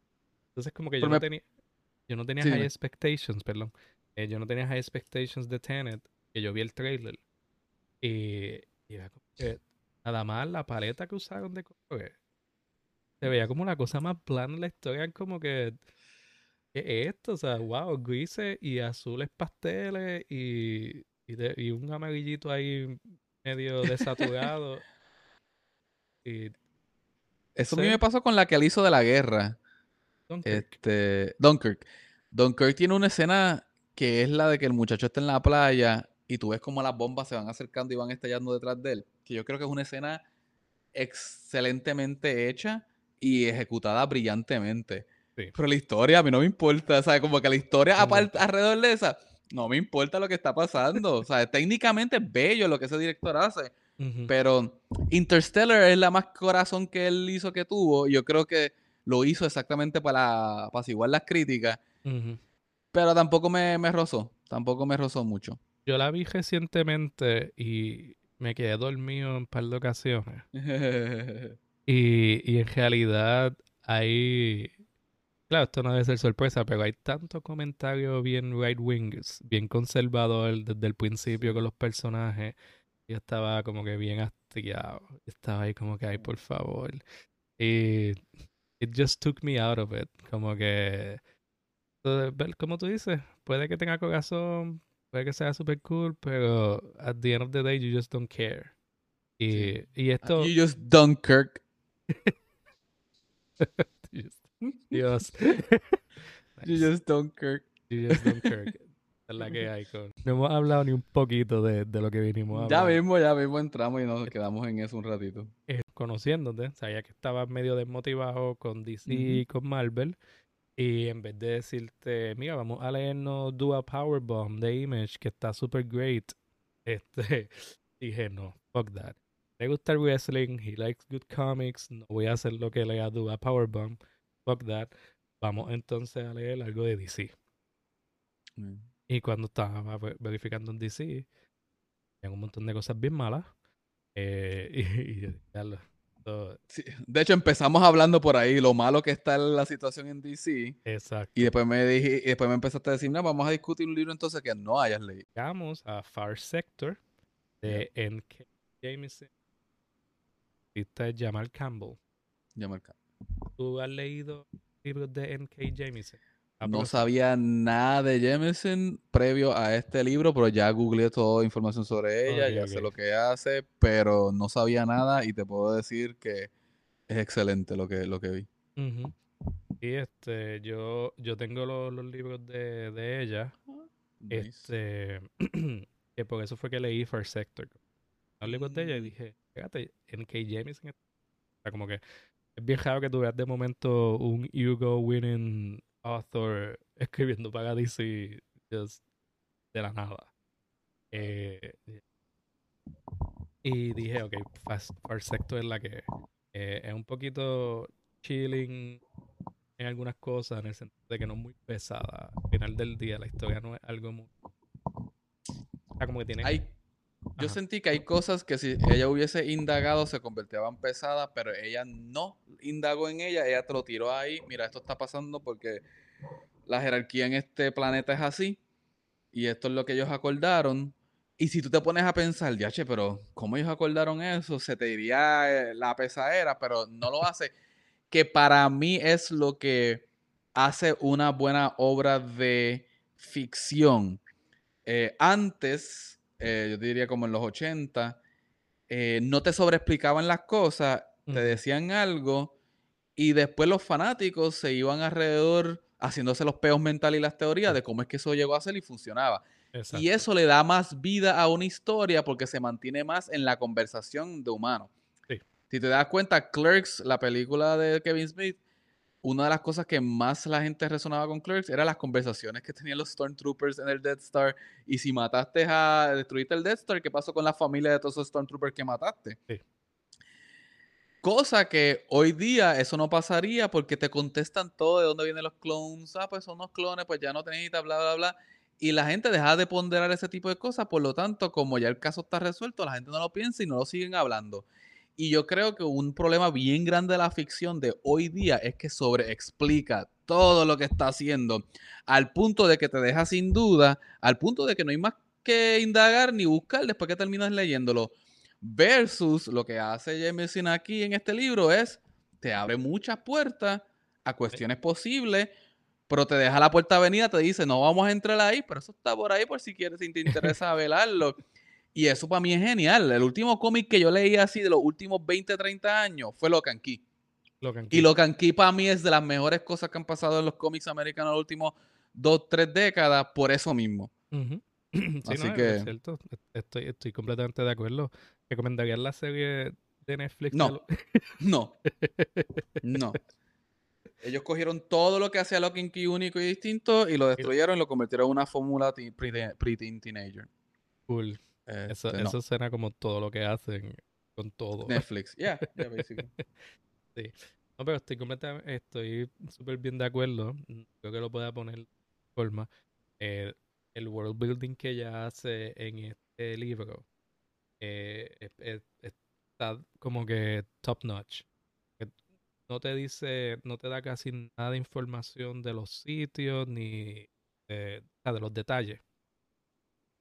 entonces como que yo no, tenía, yo no tenía high expectations, perdón. Eh, yo no tenía high expectations de Tenet, que yo vi el trailer. Y, y era como que nada más la paleta que usaron de colores. Se veía como una cosa más plana en la historia, como que ¿qué es esto? O sea, wow, grises y azules pasteles y, y, y un amarillito ahí medio *laughs* desaturado. y, Eso a mí me pasó con la que él hizo de la guerra. Dunkirk. Este, Dunkirk. Dunkirk tiene una escena que es la de que el muchacho está en la playa y tú ves como las bombas se van acercando y van estallando detrás de él. Que yo creo que es una escena excelentemente hecha y ejecutada brillantemente. Pero la historia a mí no me importa, ¿sabes? Como que la historia aparte, alrededor de esa no me importa lo que está pasando. O sea, técnicamente es bello lo que ese director hace. Pero Interstellar es la más corazón que él hizo que tuvo. Yo creo que lo hizo exactamente para apaciguar las críticas. Pero tampoco me, me rozó. Tampoco me rozó mucho. Yo la vi recientemente y me quedé dormido en un par de ocasiones. *laughs* y, y en realidad ahí Claro, esto no debe ser sorpresa, pero hay tanto comentario bien right wings, bien conservador desde el principio con los personajes. Yo estaba como que bien hastiado. Estaba ahí como que, ay, por favor. Y it just took me out of it. Como que, como tú dices, puede que tenga corazón, puede que sea super cool, pero at the end of the day you just don't care. Y, y esto... You just don't Kirk. *laughs* Dios. *laughs* You just don't Kirk. You just don't Kirk. Es la que hay con. No hemos hablado ni un poquito de, de lo que vinimos a hablar. Ya mismo, ya mismo entramos y nos quedamos en eso un ratito. Eh, conociéndote, sabía que estabas medio desmotivado con DC y con Marvel. Y en vez de decirte, mira, vamos a leernos Do a Powerbomb de Image, que está super great, *laughs* Este, dije, no, fuck that. Le gusta el wrestling, he likes good comics, no voy a hacer lo que le a Powerbomb, fuck that. Vamos entonces a leer algo de DC. Mm. Y cuando estaba ve- verificando en DC, había un montón de cosas bien malas. Eh, *laughs* y, y yo dije, "Diablo, esto- Sí, De hecho, empezamos hablando por ahí, lo malo que está la situación en DC. exacto. Y después me dije, y después me empezaste a decir, no, vamos a discutir un libro entonces que no hayas leído. Llegamos a Far Sector de N.K. Jameson. Esta es Jamal Campbell. Ya marca. ¿Tú has leído libros de N.K. Jameson? Ah, No sabía nada de Jameson previo a este libro, pero ya googleé toda información sobre ella, Ok, ya ok. sé lo que hace, pero no sabía nada y te puedo decir que es excelente lo que, lo que vi. Ujú. Y este, yo, yo tengo los, los libros de, de ella. Nice. Este, *clears throat* que por eso fue que leí First Sector. Los libros de ella y dije, fíjate, N.K. Jameson. es- O sea, como que es bien raro que tú veas de momento un Hugo winning author escribiendo para DC just de la nada. Eh, y dije, ok, Fast, Far Sector es la que es. Eh, es un poquito chilling en algunas cosas, en el sentido de que no es muy pesada. Al final del día, la historia no es algo muy. O sea, como que tiene. Hay, yo sentí que hay cosas que si ella hubiese indagado se convertían pesadas, pero ella no indagó en ella, ella te lo tiró ahí. Mira, esto está pasando porque la jerarquía en este planeta es así y esto es lo que ellos acordaron. Y si tú te pones a pensar, che, pero ¿cómo ellos acordaron eso? Se te diría eh, la pesadera, pero no lo hace. Que para mí es lo que hace una buena obra de ficción. Eh, antes, eh, yo diría como en los 80, eh, no te sobreexplicaban las cosas, te decían algo y después los fanáticos se iban alrededor haciéndose los peos mentales y las teorías de cómo es que eso llegó a ser y funcionaba. Exacto. Y eso le da más vida a una historia porque se mantiene más en la conversación de humanos. Sí. Si te das cuenta, Clerks, la película de Kevin Smith, una de las cosas que más la gente resonaba con Clerks era las conversaciones que tenían los Stormtroopers en el Death Star. Y si mataste a, destruiste el Death Star, ¿qué pasó con la familia de todos esos Stormtroopers que mataste? Sí. Cosa que hoy día eso no pasaría porque te contestan todo de dónde vienen los clones. Ah, pues son unos clones, pues ya no te necesitas, bla, bla, bla. Y la gente deja de ponderar ese tipo de cosas. Por lo tanto, como ya el caso está resuelto, la gente no lo piensa y no lo siguen hablando. Y yo creo que un problema bien grande de la ficción de hoy día es que sobreexplica todo lo que está haciendo al punto de que te deja sin duda, al punto de que no hay más que indagar ni buscar después que terminas leyéndolo. Versus lo que hace Jameson aquí en este libro es, te abre muchas puertas a cuestiones posibles, pero te deja la puerta avenida, te dice, no vamos a entrar ahí, pero eso está por ahí por si quieres, si te interesa *laughs* velarlo. Y eso para mí es genial. El último cómic que yo leí así de los últimos 20, 30 años fue Locan Key. Lo que Y Locan Key para mí es de las mejores cosas que han pasado en los cómics americanos en las últimas dos, tres décadas por eso mismo. *clears throat* Sí, Así no, que- es cierto. Estoy, estoy completamente de acuerdo. ¿Recomendarías la serie de Netflix? No. *laughs* No. No. *laughs* Ellos cogieron todo lo que hacía Locan Key único y distinto y lo destruyeron y lo convirtieron en una fórmula pre-teen teenager. Cool. Eso, Este, no. eso suena como todo lo que hacen con todo. Netflix. *laughs* Yeah, yeah, basically. No, pero estoy completamente, estoy súper bien de acuerdo. Creo que lo pueda poner de forma. Eh, el world building que ella hace en este libro eh, es- es- está como que top notch. No te dice, no te da casi nada de información de los sitios ni de, sea, de los detalles.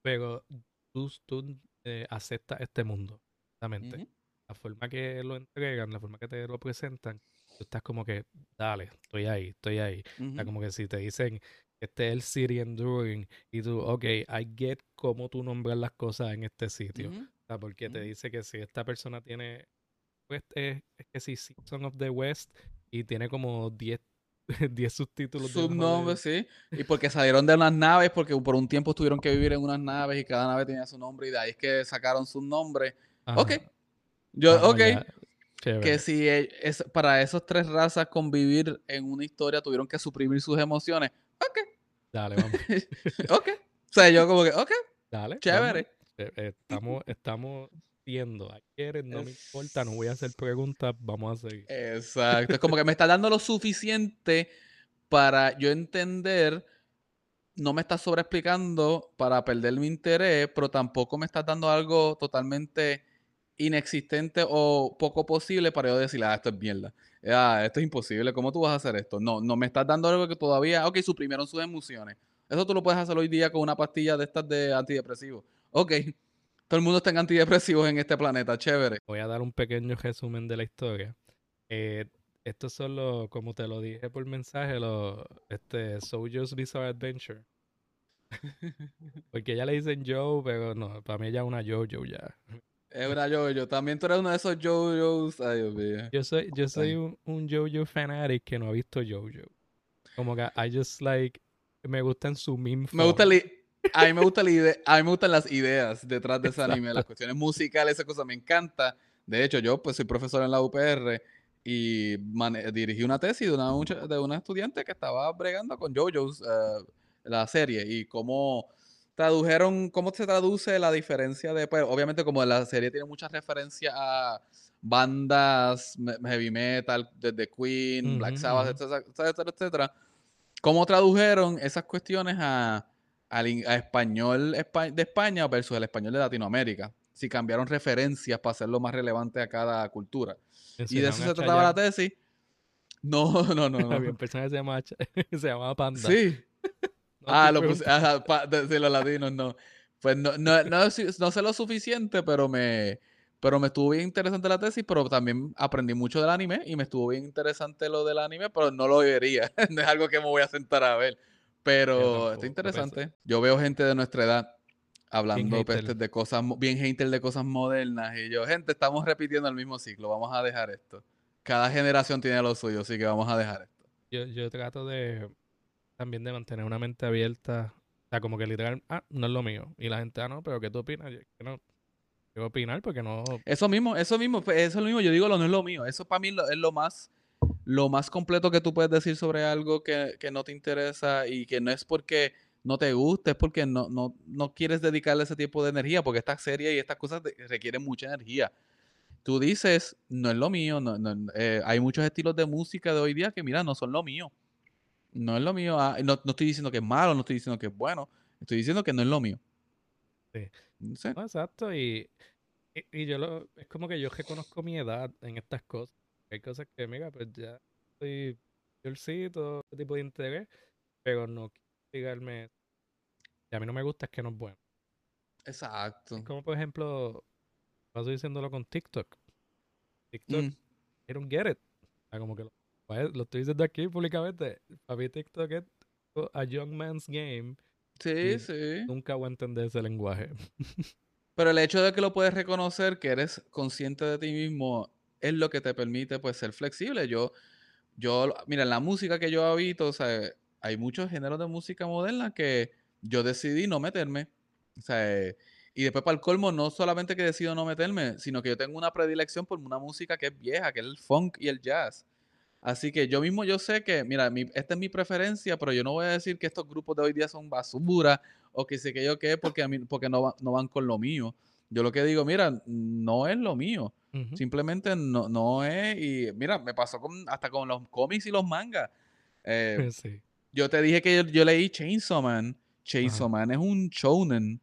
Pero tú, tú eh, aceptas este mundo, exactamente Ujú. la forma que lo entregan, la forma que te lo presentan, tú estás como que, dale, estoy ahí, estoy ahí. O sea, Ujú. como que si te dicen este es el City Enduring y tú, ok, I get cómo tú nombras las cosas en este sitio. Sea, porque te dice que si esta persona tiene, pues es, es que si Season of the West y tiene como 10 10 *laughs* subtítulos. Subnombres, sí. Y porque salieron de unas naves, porque por un tiempo tuvieron que vivir en unas naves y cada nave tenía su nombre y de ahí es que sacaron su nombre. Ajá. Ok. Yo, Ah, ok. ya, chévere. Que si e- es, para esos tres razas convivir en una historia tuvieron que suprimir sus emociones. Ok. Dale, *laughs* vamos. ok. O sea, yo como que, ok, Dale. chévere. vamos. Eh, eh, estamos, *laughs* estamos viendo. Ayer no me importa, no voy a hacer preguntas, vamos a seguir. Exacto. Es como que me está dando lo suficiente para yo entender. No me estás sobreexplicando para perder mi interés, pero tampoco me estás dando algo totalmente inexistente o poco posible para yo decir, ah, esto es mierda. Ah, esto es imposible. ¿Cómo tú vas a hacer esto? No, no me estás dando algo que todavía, ok, suprimieron sus emociones. Eso tú lo puedes hacer hoy día con una pastilla de estas de antidepresivos. Ok, todo el mundo está en antidepresivos en este planeta, chévere. Voy a dar un pequeño resumen de la historia. Eh, estos son los, como te lo dije por mensaje, los este, Sojo's Bizarre Adventure. *laughs* Porque ya le dicen Joe, pero no, para mí ella es una Jojo ya. Es una Jojo. También tú eres uno de esos Jojos. Ay, Dios mío. Yo soy, yo soy un, un Jojo fanatic que no ha visto Jojo. Como que I just like, me gustan su meme Me gusta el, a mí me gusta la idea, a mí me gustan las ideas detrás de ese anime, las cuestiones musicales, esa cosa me encanta. De hecho, yo pues soy profesor en la UPR y dirigí una tesis de una, de una estudiante que estaba bregando con JoJo's, uh, la serie, y cómo tradujeron, cómo se traduce la diferencia de, pues, obviamente como la serie tiene muchas referencias a bandas heavy metal, desde Queen, Black Sabbath, etcétera, etcétera, etcétera, cómo tradujeron esas cuestiones a, a español de España versus el español de Latinoamérica. Si cambiaron referencias para hacerlo más relevante a cada cultura. Y de eso se trataba la tesis. No, *laughs* no, no. no. *laughs* Había un personaje que se llamaba, *laughs* se llamaba Panda. Sí. ah, lo puse, ajá, de, los latinos no. Pues no, no, no, no, sé lo suficiente, pero me, pero me estuvo bien interesante la tesis, pero también aprendí mucho del anime y me estuvo bien interesante lo del anime, pero no lo vería. no es algo que me voy a sentar a ver. Pero está interesante. Yo veo gente de nuestra edad hablando de cosas, bien hater de cosas modernas. Y yo, gente, estamos repitiendo el mismo ciclo. Vamos a dejar esto. Cada generación tiene lo suyo, así que vamos a dejar esto. Yo, yo trato de también de mantener una mente abierta. O sea, como que literal, ah, no es lo mío. Y la gente, ah, no, pero ¿qué tú opinas? Yo, que no, yo opinar porque no. Eso mismo, eso mismo, pues, eso es lo mismo. Yo digo, lo no es lo mío. Eso para mí es lo más lo más completo que tú puedes decir sobre algo que, no te interesa y que no es porque no te guste, es porque no, no, no quieres dedicarle ese tipo de energía, porque esta serie y estas cosas requieren mucha energía. Tú dices, no es lo mío, no, eh, hay muchos estilos de música de hoy día que, mira, no son lo mío. No es lo mío. Ah, no, estoy diciendo que es malo, no estoy diciendo que es bueno, estoy diciendo que no es lo mío. Sí. exacto, y, y, yo lo, es como que yo reconozco mi edad en estas cosas. Hay cosas que, mira, pues ya estoy todo este tipo de interés, pero no quiero Y a mí no me gusta es que no es bueno. Exacto. Es como, por ejemplo, paso diciéndolo con TikTok. TikTok, mm. I don't get it. como que lo, pues, lo, estoy diciendo aquí públicamente. Para mí TikTok es a young man's game. Sí, sí. Nunca voy a entender ese lenguaje. *laughs* Pero el hecho de que lo puedes reconocer, que eres consciente de ti mismo, es lo que te permite pues ser flexible. Yo, yo, mira, la música que yo habito, o sea, hay muchos géneros de música moderna que yo decidí no meterme. O sea, y después para el colmo, no solamente que decido no meterme, sino que yo tengo una predilección por una música que es vieja, que es el funk y el jazz. Así que yo mismo yo sé que, mira, esta es mi preferencia, pero yo no voy a decir que estos grupos de hoy día son basura o que sé que yo qué, porque, a mí, porque no, no van con lo mío. Yo lo que digo, mira, no es lo mío. Simplemente no, no es. Y mira, me pasó con, hasta con los cómics y los mangas. Eh, *laughs* yo te dije que yo, leí Chainsaw Man. Chainsaw Man es un shonen.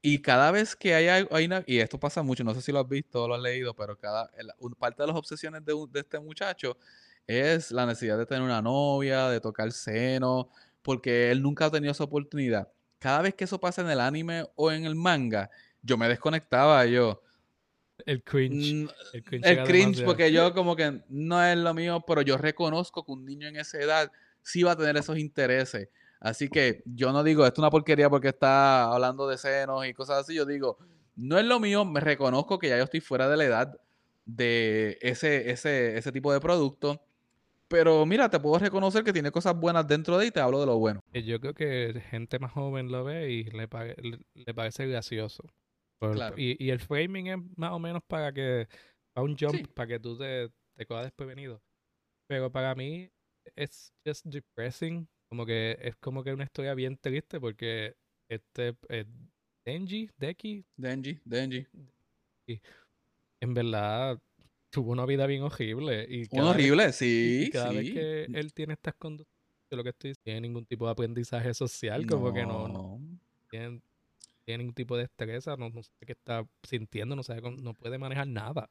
Y cada vez que hay, hay una, y esto pasa mucho, no sé si lo has visto o lo has leído, pero cada parte de las obsesiones de, de, este muchacho es la necesidad de tener una novia, de tocar seno, porque él nunca ha tenido esa oportunidad. Cada vez que eso pasa en el anime o en el manga, yo me desconectaba, yo. El cringe. El cringe, porque yo como que no es lo mío, pero yo reconozco que un niño en esa edad sí va a tener esos intereses. Así que yo no digo, esto es una porquería porque está hablando de senos y cosas así. Yo digo, no es lo mío, me reconozco que ya yo estoy fuera de la edad de ese, ese, ese tipo de producto. Pero mira, te puedo reconocer que tiene cosas buenas dentro de y te hablo de lo bueno. Eh, yo creo que gente más joven lo ve y le, le parece gracioso. Y, el framing es más o menos para que, para un jump, para que tú te, te cojas desprevenido. Pero para mí es just depressing, como que es como que una historia bien triste porque este, eh, Denji, Deki, Denji, Denji. en verdad tuvo una vida bien horrible. Y cada vez- horrible, y sí, cada sí. vez que él tiene estas conductas, de lo que estoy diciendo, tiene ningún tipo de aprendizaje social, como que no, no tiene, tiene ningún tipo de destreza, no, no sé qué está sintiendo, no sabe, no puede manejar nada.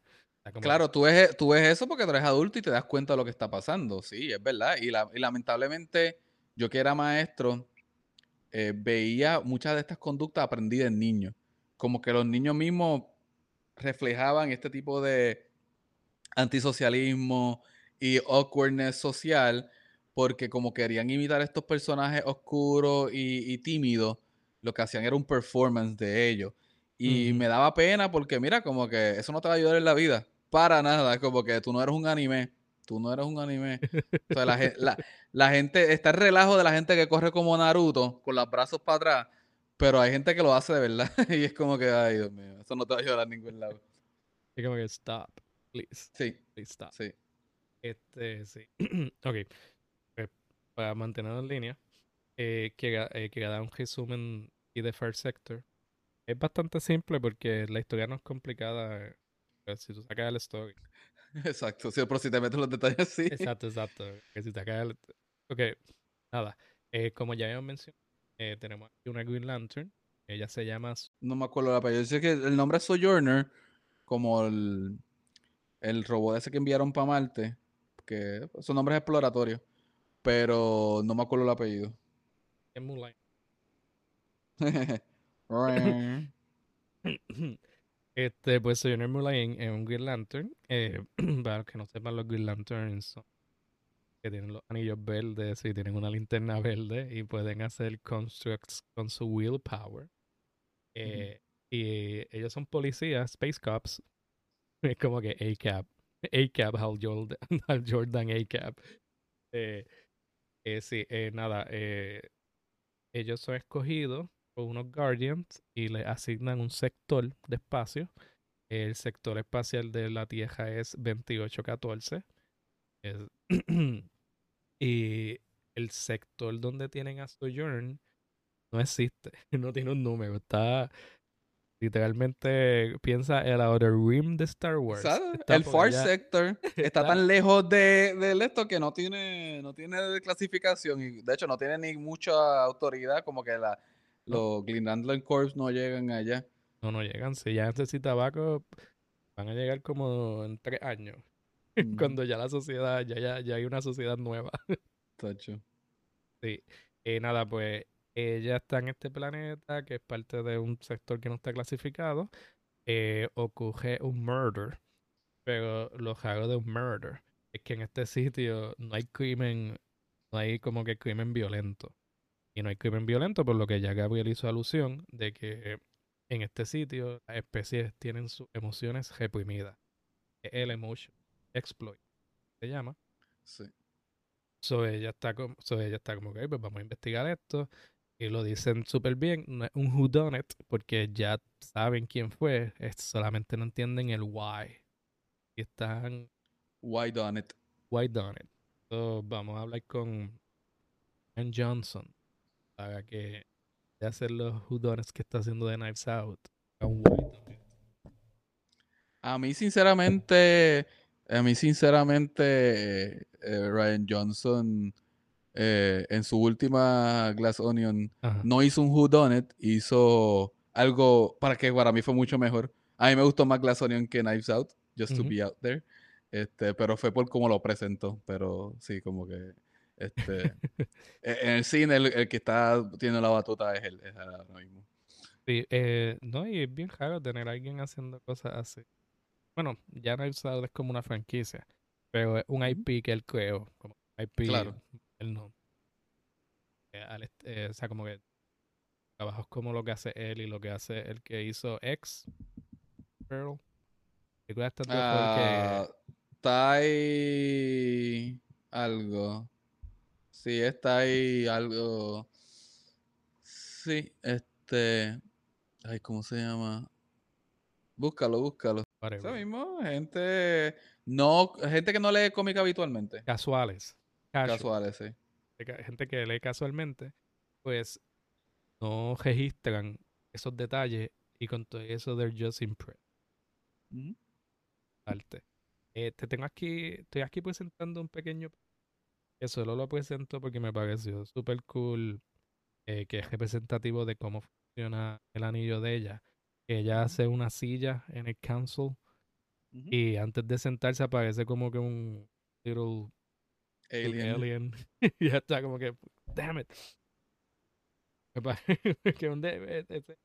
Claro, tú ves, tú ves eso porque eres adulto y te das cuenta de lo que está pasando, sí, es verdad. Y, la- y lamentablemente, yo que era maestro, eh, veía muchas de estas conductas aprendidas en niños. Como que los niños mismos reflejaban este tipo de antisocialismo y awkwardness social porque como querían imitar estos personajes oscuros y tímidos, lo que hacían era un performance de ellos. Y me daba pena porque mira, como que eso no te va a ayudar en la vida. Para nada, como que tú no eres un anime. Tú no eres un anime. O sea, la, la- la gente, está el relajo de la gente que corre como Naruto, con los brazos para atrás, pero hay gente que lo hace de verdad. *laughs* y es como que, ay, Dios mío, eso no te va a ayudar a ningún lado. es como que stop, please, Sí, please stop. sí. Este, sí. *clears throat* ok. Pues, para mantenerlo en línea, eh, que, eh, que dar un resumen y de First Sector. Es bastante simple porque la historia no es complicada. eh, si tú sacas el story. *laughs* Exacto. Sí, pero si te metes los detalles así. Exacto, exacto. Que si sacas el. Ok, nada. eh, como ya habíamos mencionado, eh, tenemos aquí una Green Lantern. Ella se llama. No me acuerdo el apellido. Sé que el nombre es Sojourner, como el, el robot ese que enviaron para Marte, que su nombre es exploratorio, pero no me acuerdo el apellido. Moonlight. *laughs* Este, pues Sojourner Moonlight es un Green Lantern. Eh, *clears throat* para los que no sepan, los Green Lanterns son que tienen los anillos verdes y tienen una linterna verde y pueden hacer constructs con su willpower. Eh, Y ellos son policías, Space Cops. *laughs* Es como que A-Cap. A-Cap, Hal Jordan, *laughs* Hal Jordan A-Cap. Eh, eh, sí, eh, nada. Ellos son escogidos por unos Guardians y le asignan un sector de espacio. El sector espacial de la Tierra es 2814. Es- *clears throat* y el sector donde tienen a Sojourn no existe, *laughs* no tiene un número. Está literalmente, piensa el Outer Rim de Star Wars. El Far allá. Sector *laughs* está tan lejos de, del esto que no tiene, no tiene clasificación y de hecho no tiene ni mucha autoridad, como que la, los Green Lantern Corps no llegan allá. No, no llegan. Si ya necesita tabaco, van a llegar como en tres años. *laughs* Mm, Cuando ya la sociedad, ya, ya, ya hay una sociedad nueva. *laughs* tacho. Sí. Eh, nada, pues ella está en este planeta que es parte de un sector que no está clasificado. Eh, ocurre un murder. Pero lo raro de un murder es que en este sitio no hay crimen, no hay como que crimen violento. Y no hay crimen violento por lo que ya Gabriel hizo alusión de que en este sitio las especies tienen sus emociones reprimidas. El emotion exploit se llama. Sí. So ella está como, so ella está como que, "Ok, pues vamos a investigar esto. Y lo dicen súper bien, no es un whodunit, porque ya saben quién fue, es- solamente no entienden el why. Y están Why done it? why done it. So, vamos a hablar con Ann Johnson para que de hacer los whodunits que está haciendo de Knives Out. Un why. A mí, sinceramente, a mí, sinceramente, eh, Ryan Johnson, eh, en su última Glass Onion, Ajá. no hizo un Who Done It, hizo algo para que para mí fue mucho mejor. A mí me gustó más Glass Onion que Knives Out, just to be out there. Este, pero fue por cómo lo presentó. Pero sí, como que este, *laughs* e- en el cine el, el que está teniendo la batuta es él, es ahora mismo. Sí, eh, no, y es bien raro tener a alguien haciendo cosas así. Bueno, ya Knives Out es como una franquicia, pero es un. IP que él creó, como IP, Claro. Él no. Eh, al eh, o sea, como que trabajos como lo que hace él y lo que hace el que hizo X, Pearl. Ah, está ahí algo. Sí, está ahí algo. Sí, este. Ay, ¿cómo se llama? Búscalo, búscalo. Eso mismo, gente. No, gente que no lee cómic habitualmente. casuales, casual, Casuales, sí. gente que lee casualmente, pues no registran esos detalles y con todo eso they're just impressed. Arte. Eh, te tengo aquí, estoy aquí presentando un pequeño que solo lo presento porque me pareció súper cool, eh, que es representativo de cómo funciona el anillo de ella. Ella hace una silla en el council y antes de sentarse aparece como que un little Alien. alien. *laughs* ya está como que, damn it. Me parece *laughs* que un de- e- ese-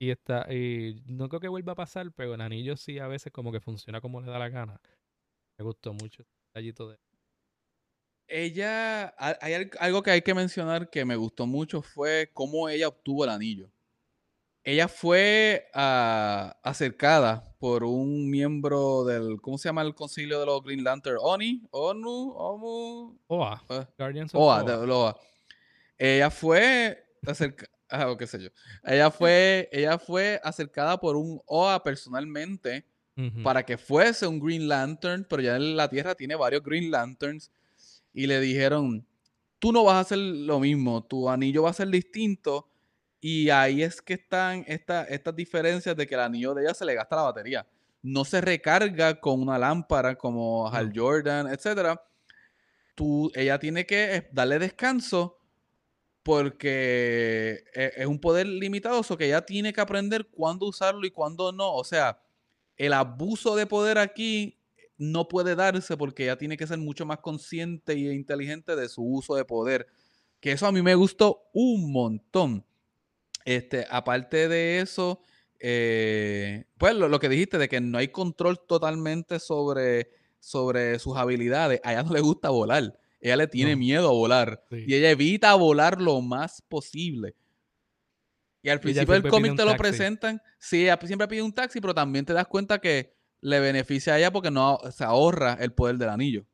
y está, y no creo que vuelva a pasar, pero el anillo sí a veces como que funciona como le da la gana. Me gustó mucho ese detallito de Ella, ha- hay al- algo que hay que mencionar que me gustó mucho fue cómo ella obtuvo el anillo. Ella fue ah, acercada por un miembro del, ¿cómo se llama el concilio de los Green Lantern? ¿Oni? ¿Onu? ¿Omu? OA, Guardians of OA, OA. de- OA. Ella fue acerca, *laughs* ah, qué sé yo. Ella fue, ella fue acercada por un OA personalmente para que fuese un Green Lantern, pero ya en la Tierra tiene varios Green Lanterns y le dijeron, tú no vas a hacer lo mismo, tu anillo va a ser distinto y ahí es que están esta- estas diferencias de que el anillo de ella se le gasta la batería. No se recarga con una lámpara como Hal. Jordan, etc. Tú, ella tiene que eh, darle descanso porque e- es un poder limitado, o que ella tiene que aprender cuándo usarlo y cuándo no. O sea, el abuso de poder aquí no puede darse porque ella tiene que ser mucho más consciente e inteligente de su uso de poder. Que eso a mí me gustó un montón. Este, aparte de eso, eh, pues lo, lo que dijiste de que no hay control totalmente sobre, sobre sus habilidades. A ella no le gusta volar. Ella le tiene No. miedo a volar. Sí. Y ella evita volar lo más posible. Y al principio del cómic te lo taxi. presentan. Sí, ella siempre pide un taxi, pero también te das cuenta que le beneficia a ella porque no se ahorra el poder del anillo.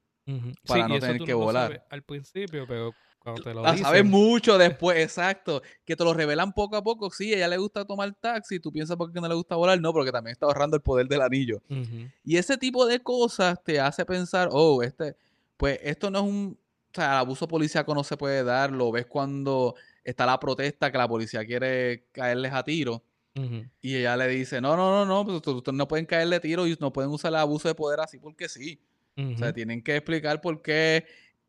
para Sí, no tener que no volar. al principio, pero cuando te lo La sabes dicen, mucho después, exacto. Que te lo revelan poco a poco. Sí, a ella le gusta tomar taxi. Tú piensas porque no le gusta volar. No, porque también está ahorrando el poder del anillo. ujú, Y ese tipo de cosas te hace pensar, oh, este, pues esto no es un, o sea, el abuso policíaco no se puede dar, lo ves cuando está la protesta que la policía quiere caerles a tiro ujú, y ella le dice, no, no, no, no, pues ustedes no pueden caerle tiro y no pueden usar el abuso de poder así porque sí. O sea, tienen que explicar por qué,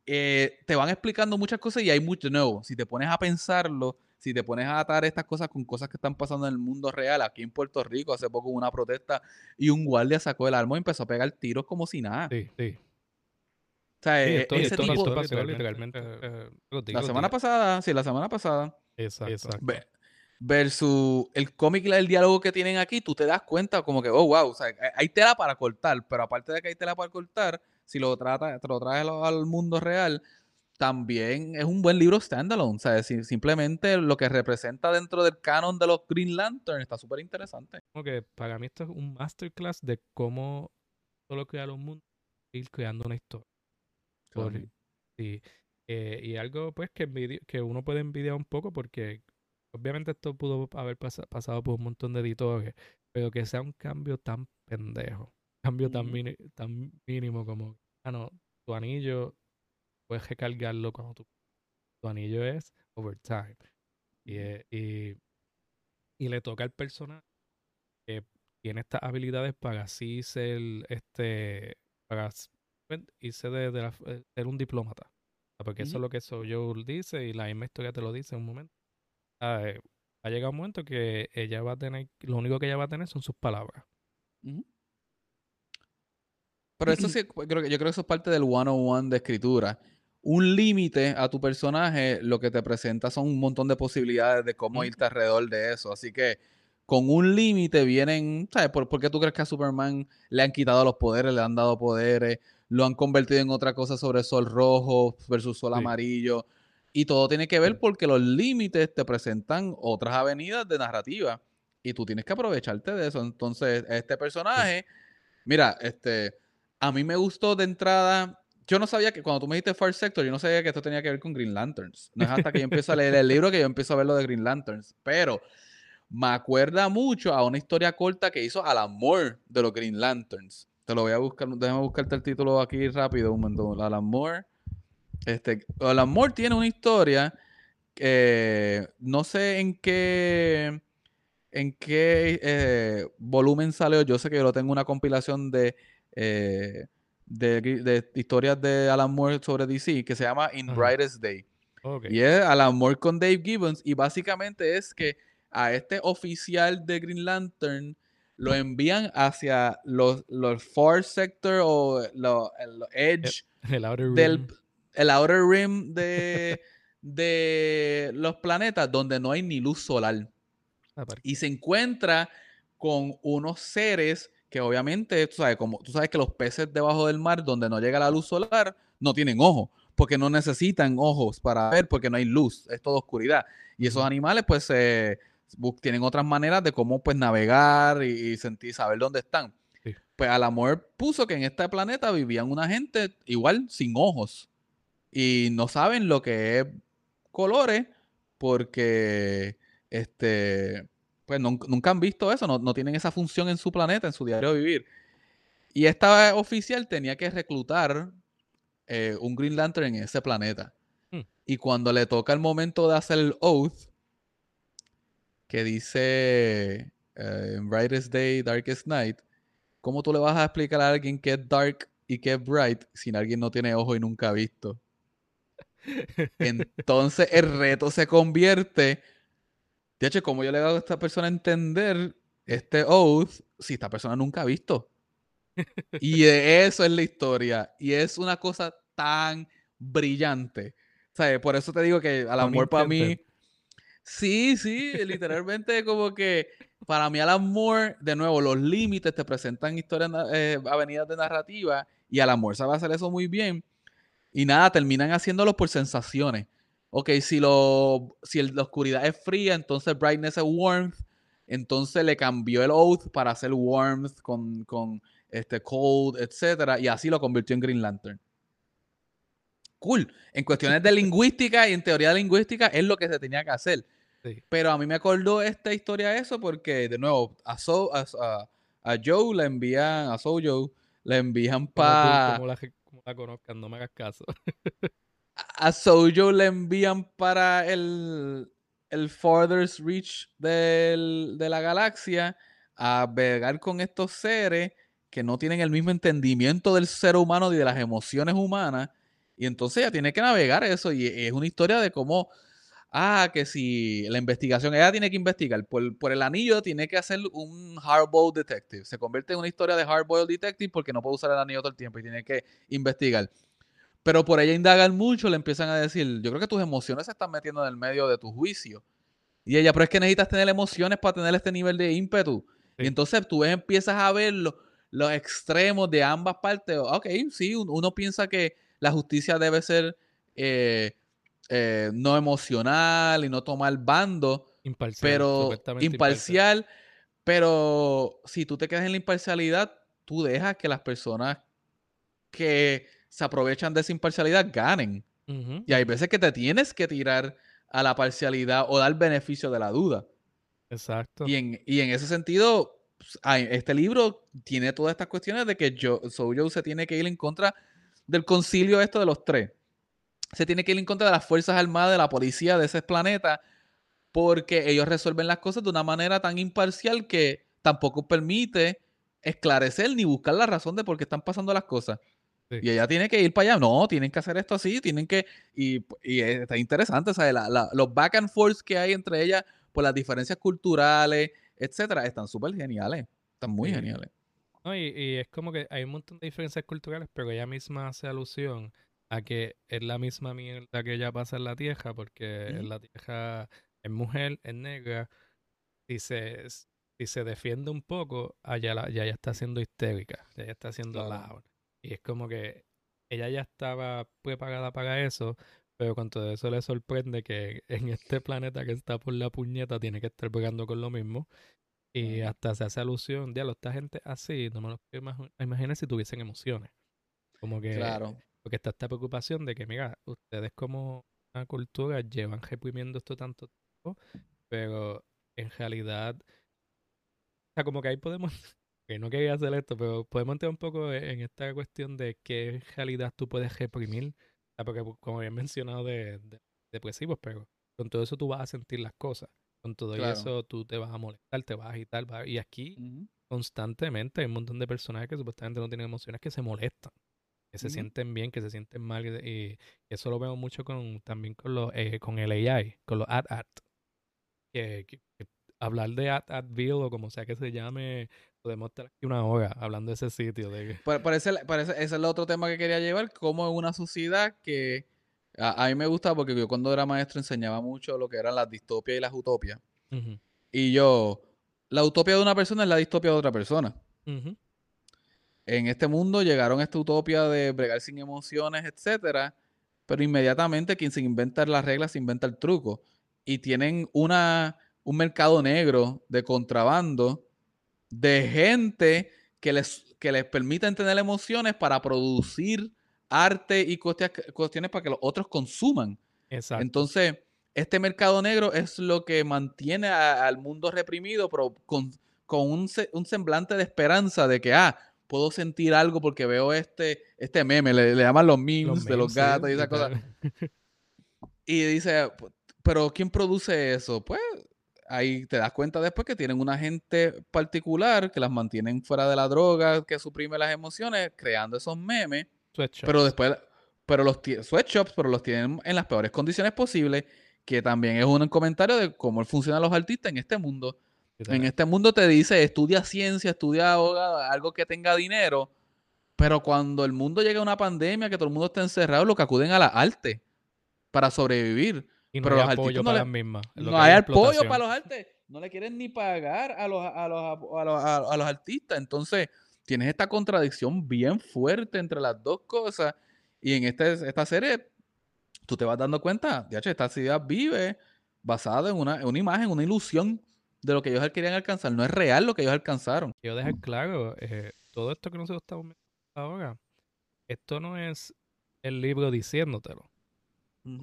eh, te van explicando muchas cosas y hay mucho nuevo. Si te pones a pensarlo, si te pones a atar estas cosas con cosas que están pasando en el mundo real, aquí en Puerto Rico, hace poco hubo una protesta y un guardia sacó el arma y empezó a pegar tiros como si nada. Sí, sí. O sea, Sí, eh, esto, ese esto tipo... pasó literalmente. eh, La semana pasada, sí, la semana pasada, Exacto. Exacto. ve- versus el cómic y el diálogo que tienen aquí, tú te das cuenta como que, oh, wow, o sea, hay tela para cortar, pero aparte de que hay tela para cortar, si lo, trata, te lo traes al- mundo real, también es un buen libro standalone, o sea, si- simplemente lo que representa dentro del canon de los Green Lantern está súper interesante. Como que para mí esto es un masterclass de cómo solo crear un mundo e ir creando una historia. Por- sí. Eh, y algo pues que, envidi- que uno puede envidiar un poco porque obviamente esto pudo haber pasa- pasado por un montón de editores, pero que sea un cambio tan pendejo, cambio tan, mini- tan mínimo como, ah, no, tu anillo puedes recargarlo cuando tu, tu anillo es overtime. Y, y, y le toca al personaje que tiene estas habilidades para así ser este para pues, irse de, de la eh, ser un diplomata. Ah, Porque eso es lo que Sojourner dice y la misma historia te lo dice en un momento. Ah, eh, ha llegado un momento que ella va a tener, lo único que ella va a tener son sus palabras. Pero eso sí, *clears throat* creo que, yo creo que eso es parte del 101 de escritura. Un límite a tu personaje lo que te presenta son un montón de posibilidades de cómo irte alrededor de eso. Así que con un límite vienen, ¿sabes? ¿Por, por qué tú crees que a Superman le han quitado los poderes, le han dado poderes, lo han convertido en otra cosa sobre sol rojo versus sol Sí. amarillo? Y todo tiene que ver porque los límites te presentan otras avenidas de narrativa y tú tienes que aprovecharte de eso. Entonces, este personaje, mira, este, a mí me gustó de entrada. Yo no sabía que cuando tú me dijiste Far Sector, yo no sabía que esto tenía que ver con Green Lanterns. No es hasta que yo empiezo a leer el libro que yo empiezo a ver lo de Green Lanterns. Pero me acuerda mucho a una historia corta que hizo Alan Moore de los Green Lanterns. Te lo voy a buscar, déjame buscarte el título aquí rápido un momento. Alan Moore. Este, Alan Moore tiene una historia eh, no sé en qué en qué eh, volumen salió. Yo sé que yo lo tengo una compilación de, eh, de, de historias de Alan Moore sobre DC que se llama In Ajá. Brightest Day. Y es Alan Moore con Dave Gibbons. Y básicamente es que a este oficial de Green Lantern lo envían hacia los, los far sector o los, el edge El Outer del el outer rim de, *laughs* de los planetas donde no hay ni luz solar. Ah, Y se encuentra con unos seres que obviamente, tú sabes, como tú sabes que los peces debajo del mar donde no llega la luz solar no tienen ojos, porque no necesitan ojos para ver, porque no hay luz, es toda oscuridad. Y esos animales pues eh, tienen otras maneras de cómo pues navegar y, y sentir, saber dónde están. Sí. Pues Alamor puso que en este planeta vivían una gente igual sin ojos y no saben lo que es colores porque este pues nun- nunca han visto eso, no, no tienen esa función en su planeta, en su diario vivir. Y esta oficial tenía que reclutar eh, un Green Lantern en ese planeta. Hmm. Y cuando le toca el momento de hacer el oath, que dice eh, Brightest Day, Darkest Night, ¿cómo tú le vas a explicar a alguien qué es dark y qué es bright si alguien no tiene ojo y nunca ha visto? *laughs* Entonces el reto se convierte. De hecho, ¿cómo yo le hago a esta persona entender este oath si esta persona nunca ha visto? *laughs* Y de eso es la historia. Y es una cosa tan brillante. ¿Sabes? Por eso te digo que Alan Pun Moore para mí. Sí, sí, literalmente *laughs* como que para mí Alan Moore, de nuevo, los límites te presentan historias, eh, avenidas de narrativa y Alan Moore sabe hacer eso muy bien. Y nada, terminan haciéndolo por sensaciones. Ok, si, lo, si el- la oscuridad es fría, entonces brightness es warmth. Entonces le cambió el oath para hacer warmth con, con este cold, etcétera, y así lo convirtió en Green Lantern. Cool. En cuestiones de lingüística y en teoría lingüística es lo que se tenía que hacer. Sí. Pero a mí me acordó esta historia eso porque, de nuevo, a, So- a, a- a Joe le envían, a Sojo le envían para... como la, como la conozcan, no me hagas caso. *laughs* a Sojo le envían para el, el farthest reach del- de la galaxia a vegar con estos seres que no tienen el mismo entendimiento del ser humano ni de las emociones humanas. Y entonces ella tiene que navegar eso. Y es una historia de cómo, ah, que si la investigación, ella tiene que investigar. Por, por el anillo tiene que hacer un hardboiled detective. Se convierte en una historia de hardboiled detective porque no puede usar el anillo todo el tiempo y tiene que investigar. Pero por ella indagar mucho, le empiezan a decir, yo creo que tus emociones se están metiendo en el medio de tu juicio. Y ella, pero es que necesitas tener emociones para tener este nivel de ímpetu. Sí. Y entonces tú ves- empiezas a ver lo- los extremos de ambas partes. Ok, sí, un- uno piensa que la justicia debe ser eh, eh, no emocional y no tomar bando, Imparcial. pero imparcial. Pero si tú te quedas en la imparcialidad, tú dejas que las personas que se aprovechan de esa imparcialidad ganen. Y hay veces que te tienes que tirar a la parcialidad o dar beneficio de la duda. Exacto. Y en, y en ese sentido, pues, este libro tiene todas estas cuestiones de que yo, se tiene que ir en contra del concilio esto de los tres. Se tiene que ir en contra de las Fuerzas Armadas, de la policía de ese planeta, porque ellos resuelven las cosas de una manera tan imparcial que tampoco permite esclarecer ni buscar la razón de por qué están pasando las cosas. Sí. Y ella tiene que ir para allá. No, tienen que hacer esto así, tienen que. Y, y está interesante, ¿sabes? La- la- los back and forth que hay entre ellas por las diferencias culturales, etcétera, están súper geniales. Están muy Sí. geniales. No, y, y es como que hay un montón de diferencias culturales, pero ella misma hace alusión a que es la misma mierda que ella pasa en la tierra, porque en la tierra es mujer, es negra, si se, si se defiende un poco, allá la, ya ella está siendo histérica, ya ella está siendo Claro. Y es como que ella ya estaba preparada para eso, pero con todo eso le sorprende que *laughs* en este planeta que está por la puñeta tiene que estar pegando con lo mismo. Y hasta se hace alusión, diablo, esta gente así, no me lo puedo imag- imaginar si tuviesen emociones. Como que, Claro. porque está esta preocupación de que, mira, ustedes como una cultura llevan reprimiendo esto tanto tiempo, pero en realidad, o sea, como que ahí podemos, no quería hacer esto, pero podemos entrar un poco e- en esta cuestión de qué realidad tú puedes reprimir, porque como había mencionado de, de depresivos, pero con todo eso tú vas a sentir las cosas. Con todo Claro. eso tú te vas a molestar, te vas a agitar. vas a- Y aquí constantemente hay un montón de personajes que supuestamente no tienen emociones que se molestan, que se sienten bien, que se sienten mal. Y eso lo veo mucho con también con, los, eh, con el AI, con los ad art. Que, que- que hablar de ad adville o como sea que se llame, podemos estar aquí una hora hablando de ese sitio. De parece, ese es el otro tema que quería llevar, como en una sociedad que a, a mí me gusta porque yo cuando era maestro enseñaba mucho lo que eran las distopias y las utopias. Y yo, la utopia de una persona es la distopia de otra persona. En este mundo llegaron a esta utopia de bregar sin emociones, etcétera, pero inmediatamente quien se inventa las reglas se inventa el truco. Y tienen una, un mercado negro de contrabando de gente que les, que les permiten tener emociones para producir arte y cuestiones para que los otros consuman. Exacto. Entonces, este mercado negro es lo que mantiene a- al mundo reprimido, pero con, con un, un semblante de esperanza de que, ah, puedo sentir algo porque veo este, este meme, le, le llaman los memes Los de los sí, gatos y esas cosas. *laughs* Y dice, "Pu- pero ¿quién produce eso? Pues ahí te das cuenta después que tienen una gente particular que las mantienen fuera de la droga, que suprime las emociones, creando esos memes. Sweatshops. Pero después, pero los sweatshops, pero los tienen en las peores condiciones posibles, que también es un comentario de cómo funcionan los artistas en este mundo. En este mundo te dice, estudia ciencia, estudia algo que tenga dinero, pero cuando el mundo llega a una pandemia, que todo el mundo está encerrado, lo que acuden a la arte para sobrevivir. Y no pero hay los apoyo artistas no para le- las mismas. No hay apoyo para los artes. No le quieren ni pagar a los, a los, a los, a- a los artistas. Entonces, tienes esta contradicción bien fuerte entre las dos cosas. Y en este, esta serie, tú te vas dando cuenta, de hecho, esta ciudad vive basada en una, en una imagen, una ilusión de lo que ellos querían alcanzar. No es real lo que ellos alcanzaron. Quiero dejar claro, eh, todo esto que nosotros estamos viendo ahora, esto no es el libro diciéndotelo.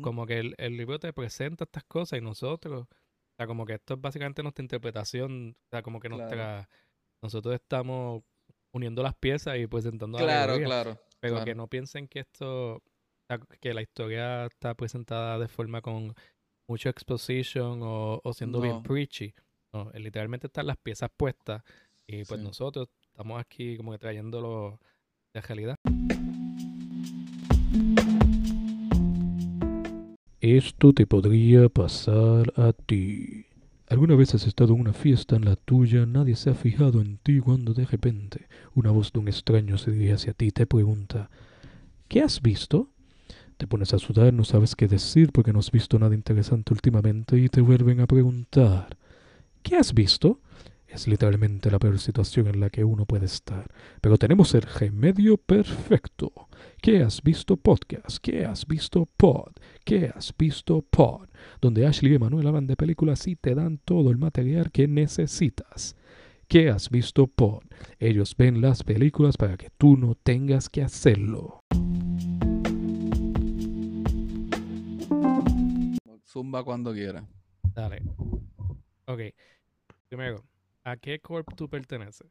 Como que el, el libro te presenta estas cosas y nosotros, o sea, como que esto es básicamente nuestra interpretación, o sea, como que Claro. nuestra, nosotros estamos uniendo las piezas y presentando la Claro, claro. pero que no piensen que esto, o sea, que la historia está presentada de forma con mucho exposition o, o siendo bien preachy. No, eh, literalmente están las piezas puestas y pues Sí. nosotros estamos aquí como que trayéndolo de realidad. Esto te podría pasar a ti. ¿Alguna vez has estado en una fiesta en la tuya, nadie se ha fijado en ti cuando de repente una voz de un extraño se dirige hacia ti y te pregunta, ¿qué has visto? Te pones a sudar, no sabes qué decir porque no has visto nada interesante últimamente y te vuelven a preguntar, ¿qué has visto? Es literalmente la peor situación en la que uno puede estar. Pero tenemos el remedio perfecto. ¿Qué has visto podcast? ¿Qué has visto pod? ¿Qué has visto pod? Donde Ashley y Manuel hablan de películas y te dan todo el material que necesitas. ¿Qué has visto pod? Ellos ven las películas para que tú no tengas que hacerlo. Zumba cuando quiera. Dale. Ok. Primero, ¿a qué corp tú perteneces?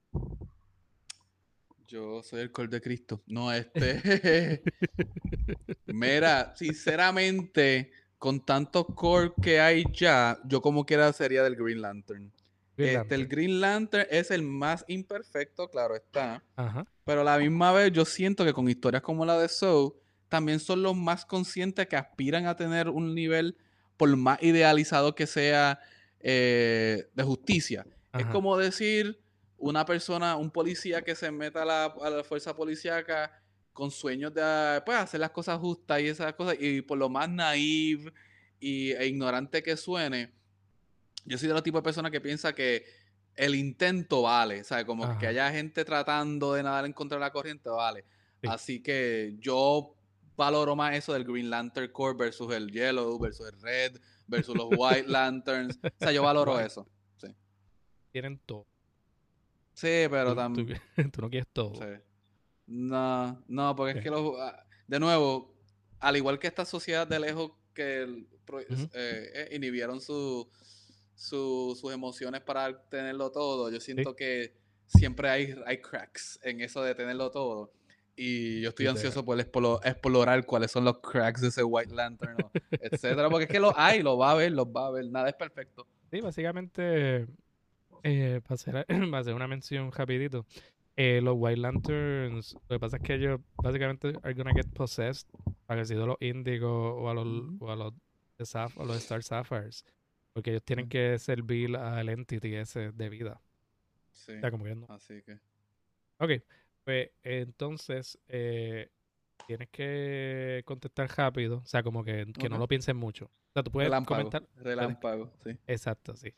Yo soy el col de Cristo. No, este. *laughs* Mira, sinceramente, con tantos core que hay ya, yo como quiera sería del Green Lantern. Green Este, Lantern. el Green Lantern es el más imperfecto, claro está. Ajá. Pero a la misma vez yo siento que con historias como la de Soul, también son los más conscientes que aspiran a tener un nivel, por más idealizado que sea, eh, de justicia. Es como decir una persona, un policía que se meta a la, a la fuerza policíaca con sueños de ah, pues, hacer las cosas justas y esas cosas, y por lo más naive y, e ignorante que suene, yo soy de los tipos de personas que piensa que el intento vale, ¿sabes? Como que- haya gente tratando de nadar en contra de la corriente vale. Sí. Así que yo valoro más eso del Green Lantern Corps versus el Yellow, versus el Red, versus los White *laughs* Lanterns. O sea, yo valoro eso. Sí. Tienen todo. Sí, pero también. tú, *laughs* tú no quieres todo. Sí. No, no, porque es que los. ah, De nuevo, al igual que esta sociedad de lejos que el eh, eh, inhibieron su, su- sus emociones para tenerlo todo, yo siento que siempre hay, hay cracks en eso de tenerlo todo. Y yo estoy ansioso por explo- explorar cuáles son los cracks de ese White Lantern, *laughs* etcétera. Porque es que los hay, los va a ver, los va a ver. Nada es perfecto. Sí, básicamente, eh, para, hacer, *clears throat* para hacer una mención rapidito, eh, los White Lanterns, lo que pasa es que ellos básicamente are gonna get possessed, parecido a los Índigos o a los, o a los, o los Star Sapphires, porque ellos tienen que servir al entity ese de vida. Sí. O sea, como que no. Así que. Ok, pues entonces eh, tienes que contestar rápido, o sea, como que, que no lo pienses mucho. O sea, tú puedes Relámpago. comentar. Relámpago, sí. Exacto, sí.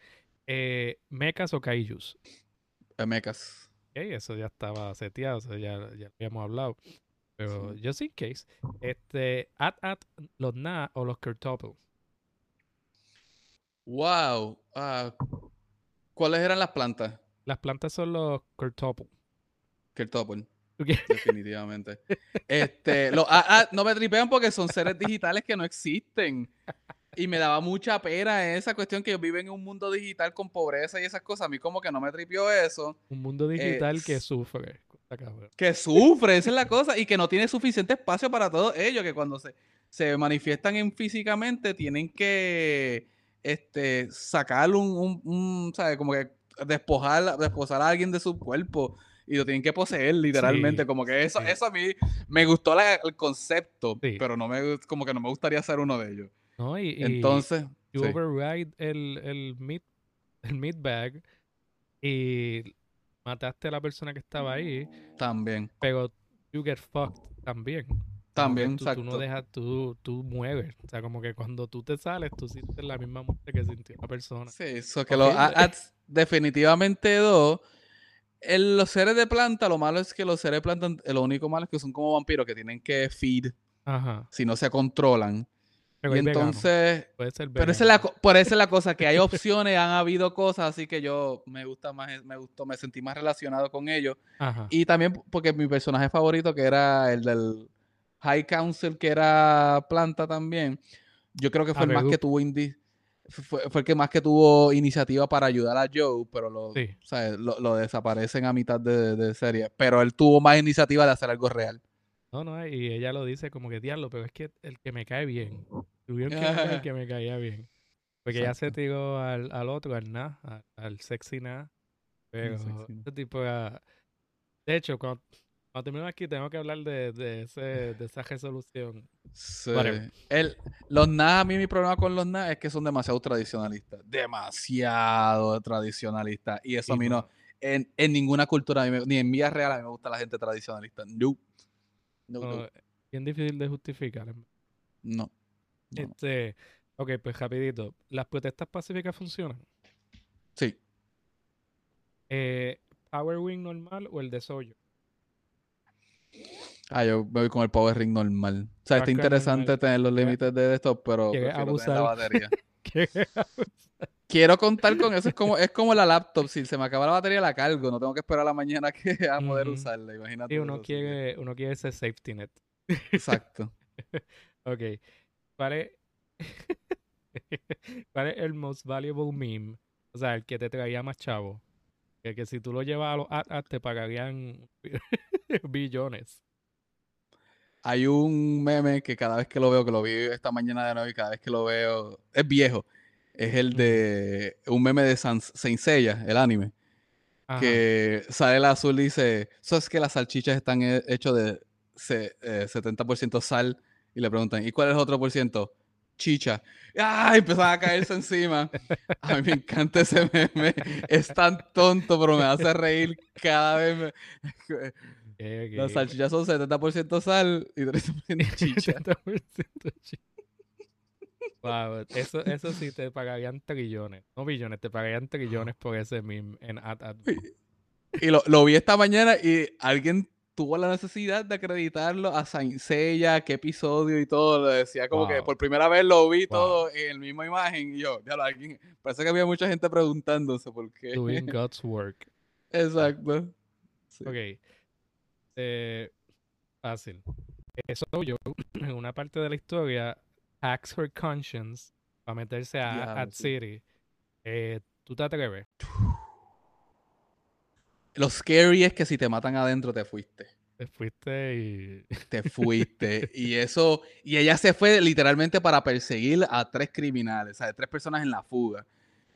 Eh, mechas o kaijus. Eh, Mechas. Ok, eso ya estaba seteado, o sea, ya, ya habíamos hablado. Pero Sí. just in case, este, at at los na o los Kurtopel. Wow. Ah, ¿Cuáles eran las plantas? Las plantas son los Kurtopel. Kertopol. Ok. *laughs* Definitivamente. Este, lo- ah, ah, no me tripean porque son seres digitales que no existen. Y me daba mucha pena esa cuestión que ellos viven en un mundo digital con pobreza y esas cosas. A mí como que no me tripió eso. Un mundo digital que sufre. Que sufre, esa es la cosa. Y que no tiene suficiente espacio para todos ellos. Que cuando se, se manifiestan en físicamente tienen que este, sacar un, un, un, ¿sabes? Como que despojar, desposar a alguien de su cuerpo. Y lo tienen que poseer literalmente. Sí, como que eso, sí. eso a mí me gustó la- el concepto. Sí. Pero no me, como que no me gustaría ser uno de ellos. ¿No? Y, y Entonces, you sí. override el, el meat, *laughs* el meat bag y mataste a la persona que estaba ahí, también. pero you get fucked también. También, tú, tú no exacto. dejas, tú, tú mueves. O sea, como que cuando tú te sales, tú sientes la misma muerte que sintió la persona. Sí, eso que los Horrible. ATs definitivamente dos. En los seres de planta, lo malo es que los seres de planta, eh, lo único malo es que son como vampiros que tienen que feed Ajá. si no se controlan. Pero y entonces, puede ser pero esa es la, por eso es la cosa, que hay opciones, han habido cosas, así que yo me gusta más, me gustó, me sentí más relacionado con ellos. Ajá. Y también porque mi personaje favorito, que era el del High Council, que era planta también, yo creo que fue el más que tuvo indi- fue, fue el que más que tuvo iniciativa para ayudar a Joe, pero lo, lo, lo desaparecen a mitad de, de serie. Pero él tuvo más iniciativa de hacer algo real. No, no, y ella lo dice como que diablo, pero es que el que me cae bien. Tuvieron que matar el *laughs* que me caía bien. Porque ella se Exacto. tiró al, al otro, al Na, al, al sexy Na. Pero sexy Na. ese tipo era- De hecho, cuando, cuando terminemos aquí, tengo que hablar de, de, ese, de esa resolución. Sí. El- los NAS, a mí mi problema con los NAS es que son demasiado tradicionalistas. Demasiado tradicionalistas. Y eso a mí no. mano. En, en ninguna cultura, ni en vida real, a mí me gusta la gente tradicionalista. No. No, No, no. bien difícil de justificar. no. Este, ok, pues rapidito. ¿Las protestas pacíficas funcionan? Sí. Eh, ¿Power Wing normal o el de Soyo? Ah, yo me voy con el Power Ring normal. O sea, está interesante normal. tener los límites de esto, pero llegué a prefiero tener la abusar. batería. *laughs* *laughs* Quiero contar con eso. Es como, *laughs* es como la laptop. Si se me acaba la batería, la cargo. No tengo que esperar a la mañana que, a poder usarla. Imagínate. Sí, uno quiere, uno quiere ese safety net. Exacto. *laughs* Ok. ¿Cuál es, *laughs* ¿Cuál es el most valuable meme? O sea, el que te traía más chavo. Que, que si tú lo llevas a los ad te pagarían billones. Hay un meme que cada vez que lo veo, que lo vi esta mañana de nuevo y cada vez que lo veo, es viejo. Es el de un meme de San- Saint Seiya, el anime, Ajá. que sale el azul y dice, eso es que las salchichas están he- hechas de se- eh, 70% sal y le preguntan, ¿y cuál es el otro por ciento? Chicha. ¡Ah! Empezaban a caerse encima. A mí me encanta ese meme. Es tan tonto, pero me hace reír cada vez. me-. Las salchichas son 70% sal y 30% chicha. *laughs* 80% chicha. Wow, eso, *laughs* eso sí te pagarían trillones. No billones, te pagarían trillones por ese meme en ad ad. Y lo, lo vi esta mañana y alguien tuvo la necesidad de acreditarlo a Saint Seiya, qué episodio y todo. Lo decía como que por primera vez lo vi Wow. todo en la misma imagen. Y yo, ya lo, alguien, parece que había mucha gente preguntándose por qué. Doing *laughs* God's work. Exacto. Sí. Ok. Eh, fácil. Eso yo, *clears throat* en una parte de la historia, hacks her conscience para meterse a Ad sí. City. Eh, ¿Tú te atreves? Lo scary es que si te matan adentro te fuiste. Te fuiste y. te fuiste. y eso, y ella se fue literalmente para perseguir a tres criminales, o sea, tres personas en la fuga.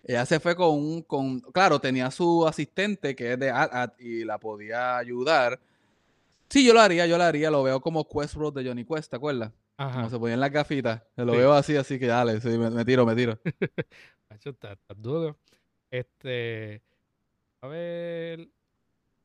Ella se fue con un, con, claro, tenía su asistente que es de y la podía ayudar. Sí, yo lo haría, yo lo haría, lo veo como Quest Road de Johnny Quest, ¿te acuerdas? Ajá. Como se ponían las gafitas. Lo Sí. veo así, así que dale, sí, me, me tiro, me tiro. *laughs* Macho, está, está duro. Este. A ver.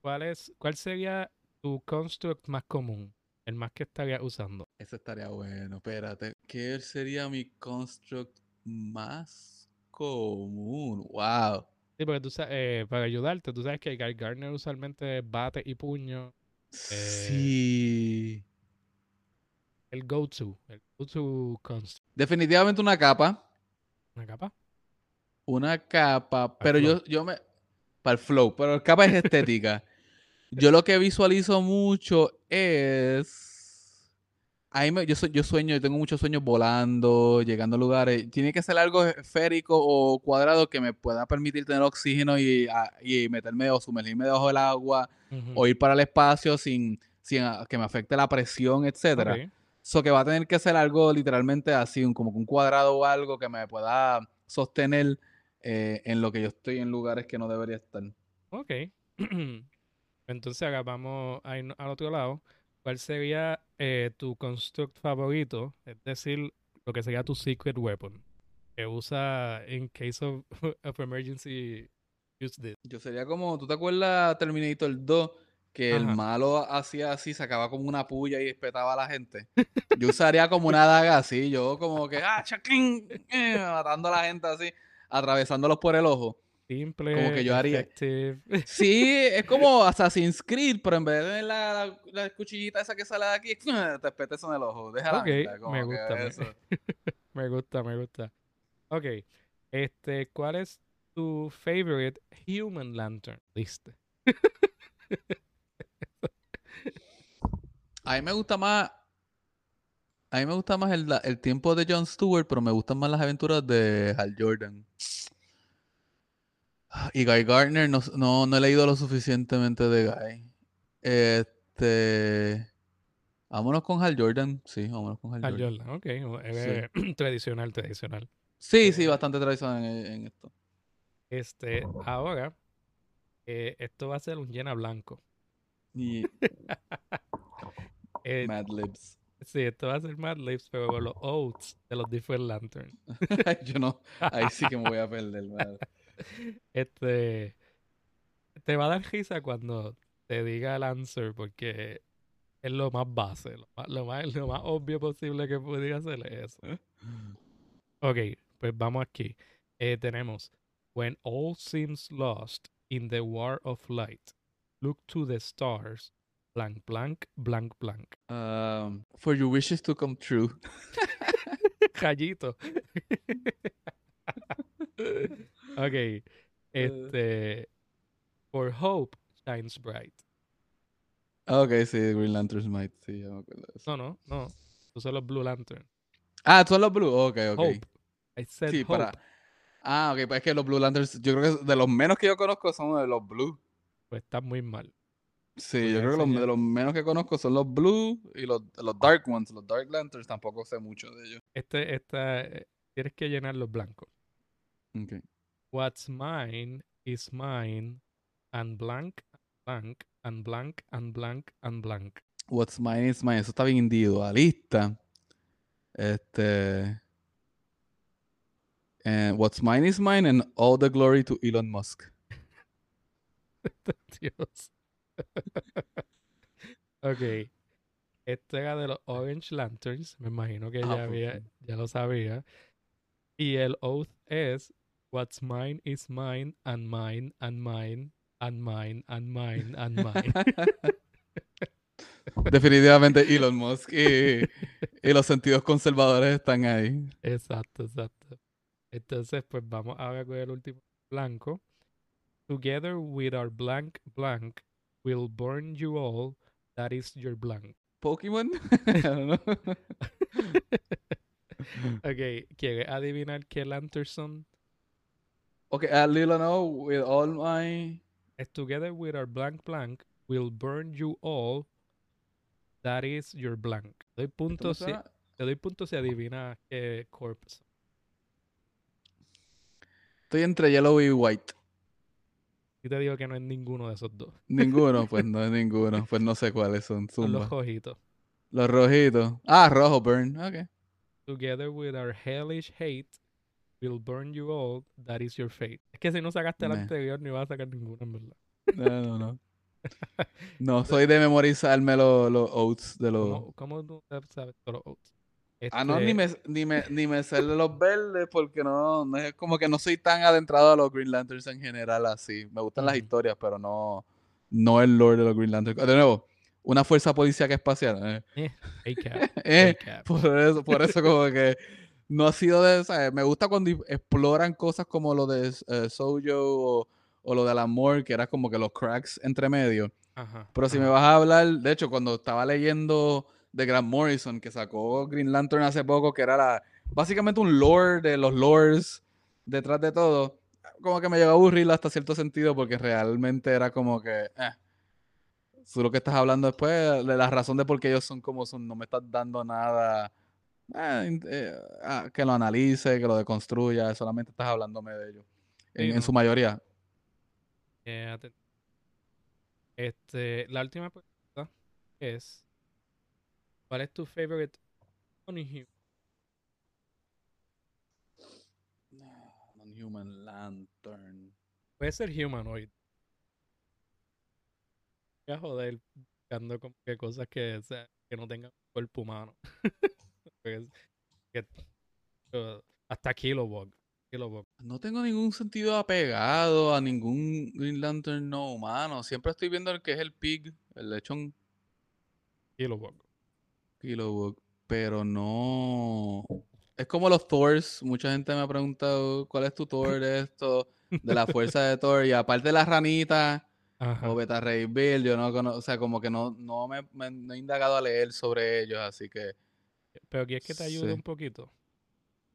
¿Cuál es. ¿Cuál sería tu construct más común? El más que estarías usando. Eso estaría bueno, espérate. ¿Qué sería mi construct más común? Wow. Sí, porque tú sabes, eh, para ayudarte, tú sabes que Guy Gardner usualmente bate y puño. Sí. El go-to. El go-to construct. Definitivamente una capa. ¿Una capa? Una capa, pero yo, yo me... Para el flow, pero la capa es estética. *laughs* yo lo que visualizo mucho es... Ahí me- yo, yo sueño, yo tengo muchos sueños volando, llegando a lugares. Tiene que ser algo esférico o cuadrado que me pueda permitir tener oxígeno y, a- y meterme o sumergirme debajo del agua o ir para el espacio sin, sin a- que me afecte la presión, etcétera. Ok. So que va a tener que ser algo literalmente así, un, como un cuadrado o algo que me pueda sostener eh, en lo que yo estoy en lugares que no debería estar. Ok. *clears throat* Entonces ahora vamos a ir al otro lado. ¿Cuál sería eh, tu construct favorito? Es decir, lo que sería tu secret weapon. Que usa in case of, *laughs* of emergency use this. Yo sería como, ¿tú te acuerdas Terminator 2? Que el malo hacía así, sacaba como una puya y espetaba a la gente. Yo usaría como una daga así, yo como que, ah, chaquín, eh, matando a la gente así, atravesándolos por el ojo. Simple, Como que yo haría- effective. Sí, es como *laughs* Assassin's Creed, pero en vez de la, la, la cuchillita esa que sale de aquí, *laughs* te espetes en el ojo. Déjala. Ok, me gusta, me- eso. *laughs* Me gusta, me gusta. Ok. Este, ¿cuál es tu favorite human lantern? ¿Viste? A mí me gusta más. A mí me gusta más el, el tiempo de Jon Stewart, pero me gustan más las aventuras de Hal Jordan. Y Guy Gardner, no, no, no he leído lo suficientemente de Guy. Este. Vámonos con Hal Jordan. Sí, vámonos con Hal, Hal Jordan. Jordan, ok. eh, tradicional, tradicional. Sí, sí, bastante tradicional en, en esto. Este, ahora, eh, esto va a ser un llena blanco. Y *laughs* Eh, Mad Libs. sí, esto va a ser Mad Libs, pero con los oaths de los different lanterns. *laughs* Yo no. Ahí sí que me voy a perder, *laughs* madre. Este, te va a dar risa cuando te diga el answer, porque es lo más base, lo más, lo más, lo más obvio posible que pudiera es eso. Ok, pues vamos aquí. Eh, tenemos When all seems lost in the war of light, look to the stars, blank, blank, blank, blank. Um, for your wishes to come true. *laughs* Callito. *laughs* ok, este, For hope shines bright. Ah, Ok, sí, Green Lantern's Might. Sí, ya me acuerdo de eso. No, no, no. Tú son los Blue Lantern. Ah, son los Blue. Ok, ok. Hope. I said Sí, hope. para. Ah, ok, pues es que los Blue Lanterns, yo creo que de los menos que yo conozco son de los Blue. Pues está muy mal. Sí, Voy yo creo que los, de los menos que conozco son los Blue y los, los Dark Ones. Los Dark Lanterns tampoco sé mucho de ellos. Este, esta, eh, tienes que llenar los blancos. Ok. What's mine is mine, and blank, blank, and blank, and blank, and blank. What's mine is mine. Eso está bien individualista. Este. eh, what's mine is mine and all the glory to Elon Musk. *laughs* Dios. *laughs* ok. Este era de los Orange Lanterns. Me imagino que Ah, ya, había, ya lo sabía. Y el oath es What's mine is mine, and mine, and mine, and mine, and mine, and mine. *laughs* Definitivamente Elon Musk y, y los sentidos conservadores están ahí. Exacto, exacto. Entonces, pues vamos ahora con el último blanco. Together with our blank blank, we'll burn you all. That is your blank. Pokémon. *laughs* I don't know. *laughs* ok, ¿quieres adivinar qué lantern son? okay, a little know with all my. Together with our blank blank, we'll burn you all. that is your blank. Te doy ¿Esto me puntos si, te doy puntos si adivinas qué corpse. Estoy entre yellow y white. Y te digo que no es ninguno de esos dos. Ninguno, pues no es *laughs* ninguno. Pues no sé cuáles son. Son los rojitos. Los rojitos. Ah, rojo, burn. Ok. Together with our hellish hate, will burn you all. That is your fate. Es que si no sacaste el anterior, ni vas a sacar ninguno, en verdad. No, no, no. No, *laughs* soy de memorizarme los, los oats de los. ¿Cómo, cómo tú sabes los oats? Ah, no, ni Este, me, ni me, ni me sé de los verdes porque no, no es como que no soy tan adentrado a los Green Lanterns en general así. Me gustan las historias, pero no, no el lore de los Green Lanterns. De nuevo, una fuerza policíaca espacial. eh. Eh, ACAB. *laughs* por eso, por eso como que no ha sido de, ¿sabes? Me gusta cuando exploran cosas como lo de eh, Sojo o, o lo del amor, que era como que los cracks entre medio. Ajá, Pero si me vas a hablar, de hecho, cuando estaba leyendo de Grant Morrison, que sacó Green Lantern hace poco, que era la, básicamente un lore de los lores detrás de todo, como que me llegó a aburrir hasta cierto sentido, porque realmente era como que, eh, tú lo que estás hablando después, de la razón de por qué ellos son como son, no me estás dando nada eh, eh, ah, que lo analice, que lo deconstruya, solamente estás hablándome de ellos, en, Sí, en no. su mayoría. Eh, Este, la última pregunta es: ¿Cuál es tu favorite? Non-Human Lantern. Puede ser humanoid. Voy a joder buscando como que cosas que, o sea, que no tengan cuerpo humano. *laughs* Porque que- uh, hasta Kilowog. Kilowog. No tengo ningún sentido apegado a ningún Green Lantern no humano. Siempre estoy viendo el que es el pig, el lechón Kilowog. Kilowog, pero no. Es como los Thors. Mucha gente me ha preguntado cuál es tu Thor de esto, de la fuerza de Thor. Y aparte de la ranita Ajá. o Beta Ray Bill, yo no conozco, o sea, como que no, no me, me- no he indagado a leer sobre ellos, así que. Pero quieres que te ayude Sí. un poquito.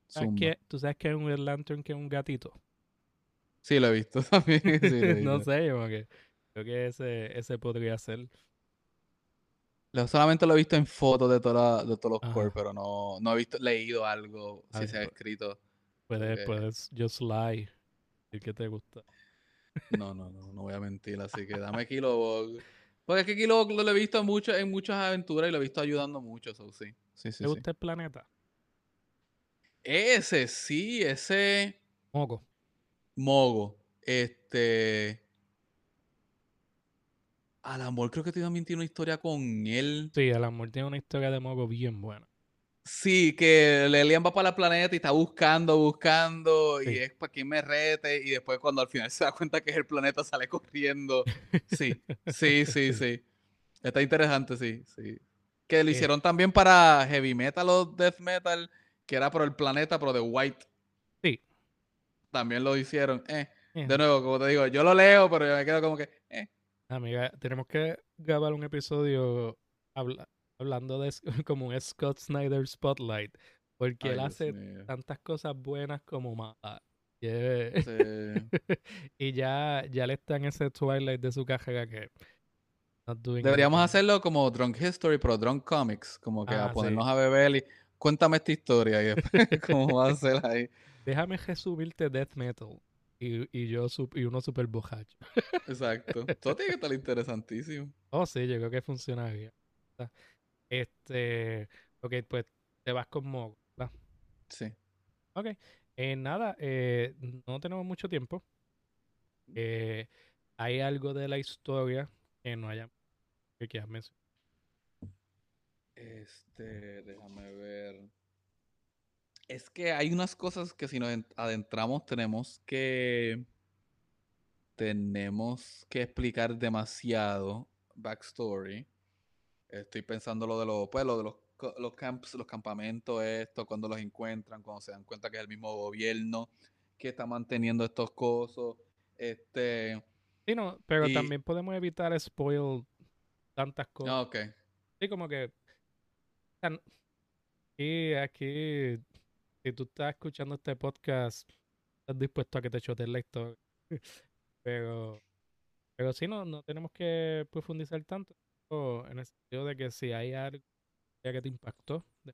¿Sabes qué? ¿Tú sabes que es un Green Lantern que es un gatito? Sí, lo he visto *laughs* también. sí, lo he *laughs* no sé, como que creo que ese, ese podría ser. Lo- solamente lo he visto en fotos de, toda, de todos los core, pero no, no he visto, leído algo, Ah, si se ha pues. escrito. Puedes, puedes just lie. Decir que te gusta. No, no, no, no voy a mentir, así que dame *laughs* Kilowog. Porque es que Kilowog lo he visto mucho, en muchas aventuras y lo he visto ayudando mucho, eso sí. Sí, sí, ¿Te sí. gusta el planeta? Ese, sí, ese Moco. Mogo. Este. Al amor, creo que también tiene una historia con él. Sí, amor tiene una historia de Moco bien buena. Sí, que Lelian va para el planeta y está buscando, buscando, y es para quien me rete, y después cuando al final *laughs* se da cuenta que es el planeta sale corriendo. Sí, sí, sí, *laughs* sí. Está interesante, sí, sí. Que lo hicieron también para heavy metal o death metal, que era por el planeta, pero de white. Sí. También lo hicieron. Eh, Eh, de nuevo, como te digo, yo lo leo, pero yo me quedo como que. Amiga, tenemos que grabar un episodio habla- hablando de *laughs* como un Scott Snyder Spotlight. Porque Ay, él hace mío. tantas cosas buenas como malas. Y, Sí. *laughs* y ya, ya le está en ese twilight de su carrera que Deberíamos anything. hacerlo como Drunk History, pero Drunk Comics, como que Ah, a sí. ponernos a beber y cuéntame esta historia y después *laughs* cómo va a ser ahí. Déjame resumirte death metal. Y, y yo sup- y uno super bojacho. *laughs* Exacto. Todo tiene que estar interesantísimo. Oh, sí, yo creo que funcionaría. Ah, Este, ok, pues te vas con Mogo, ¿verdad? Sí. Ok, eh, nada, eh, no tenemos mucho tiempo. Eh, ¿Hay algo de la historia que no haya que quieras mencionar? Este, déjame ver. Es que hay unas cosas que si nos en- adentramos tenemos que tenemos que explicar demasiado backstory. Estoy pensando lo de los, pues, lo de los, los camps, los campamentos, esto, cuando los encuentran, cuando se dan cuenta que es el mismo gobierno que está manteniendo estos cosos. Este, Sí, no, pero Y- también podemos evitar spoil tantas cosas. ah, ok. Sí, como que. Y aquí, si tú estás escuchando este podcast, estás dispuesto a que te choteen la historia. *laughs* Pero, pero sí, no, no tenemos que profundizar tanto. en el sentido de que si hay algo que te impactó de,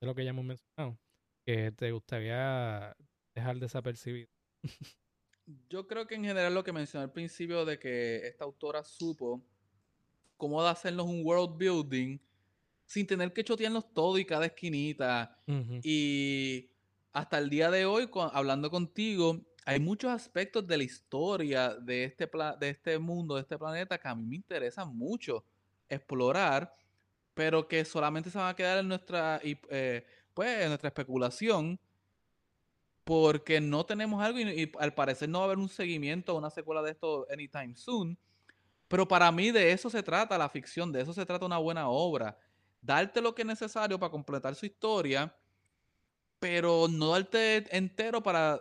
lo que ya hemos mencionado, que te gustaría dejar desapercibido. *laughs* Yo creo que en general lo que mencioné al principio de que esta autora supo cómo hacernos un world building sin tener que chotearnos todo y cada esquinita. Y hasta el día de hoy, hablando contigo, hay muchos aspectos de la historia de este, de este mundo, de este planeta, que a mí me interesan mucho explorar, pero que solamente se van a quedar en nuestra, eh, pues, en nuestra especulación, porque no tenemos algo y, y al parecer no va a haber un seguimiento o una secuela de esto anytime soon. Pero para mí de eso se trata la ficción, de eso se trata una buena obra. Darte lo que es necesario para completar su historia, pero no darte entero para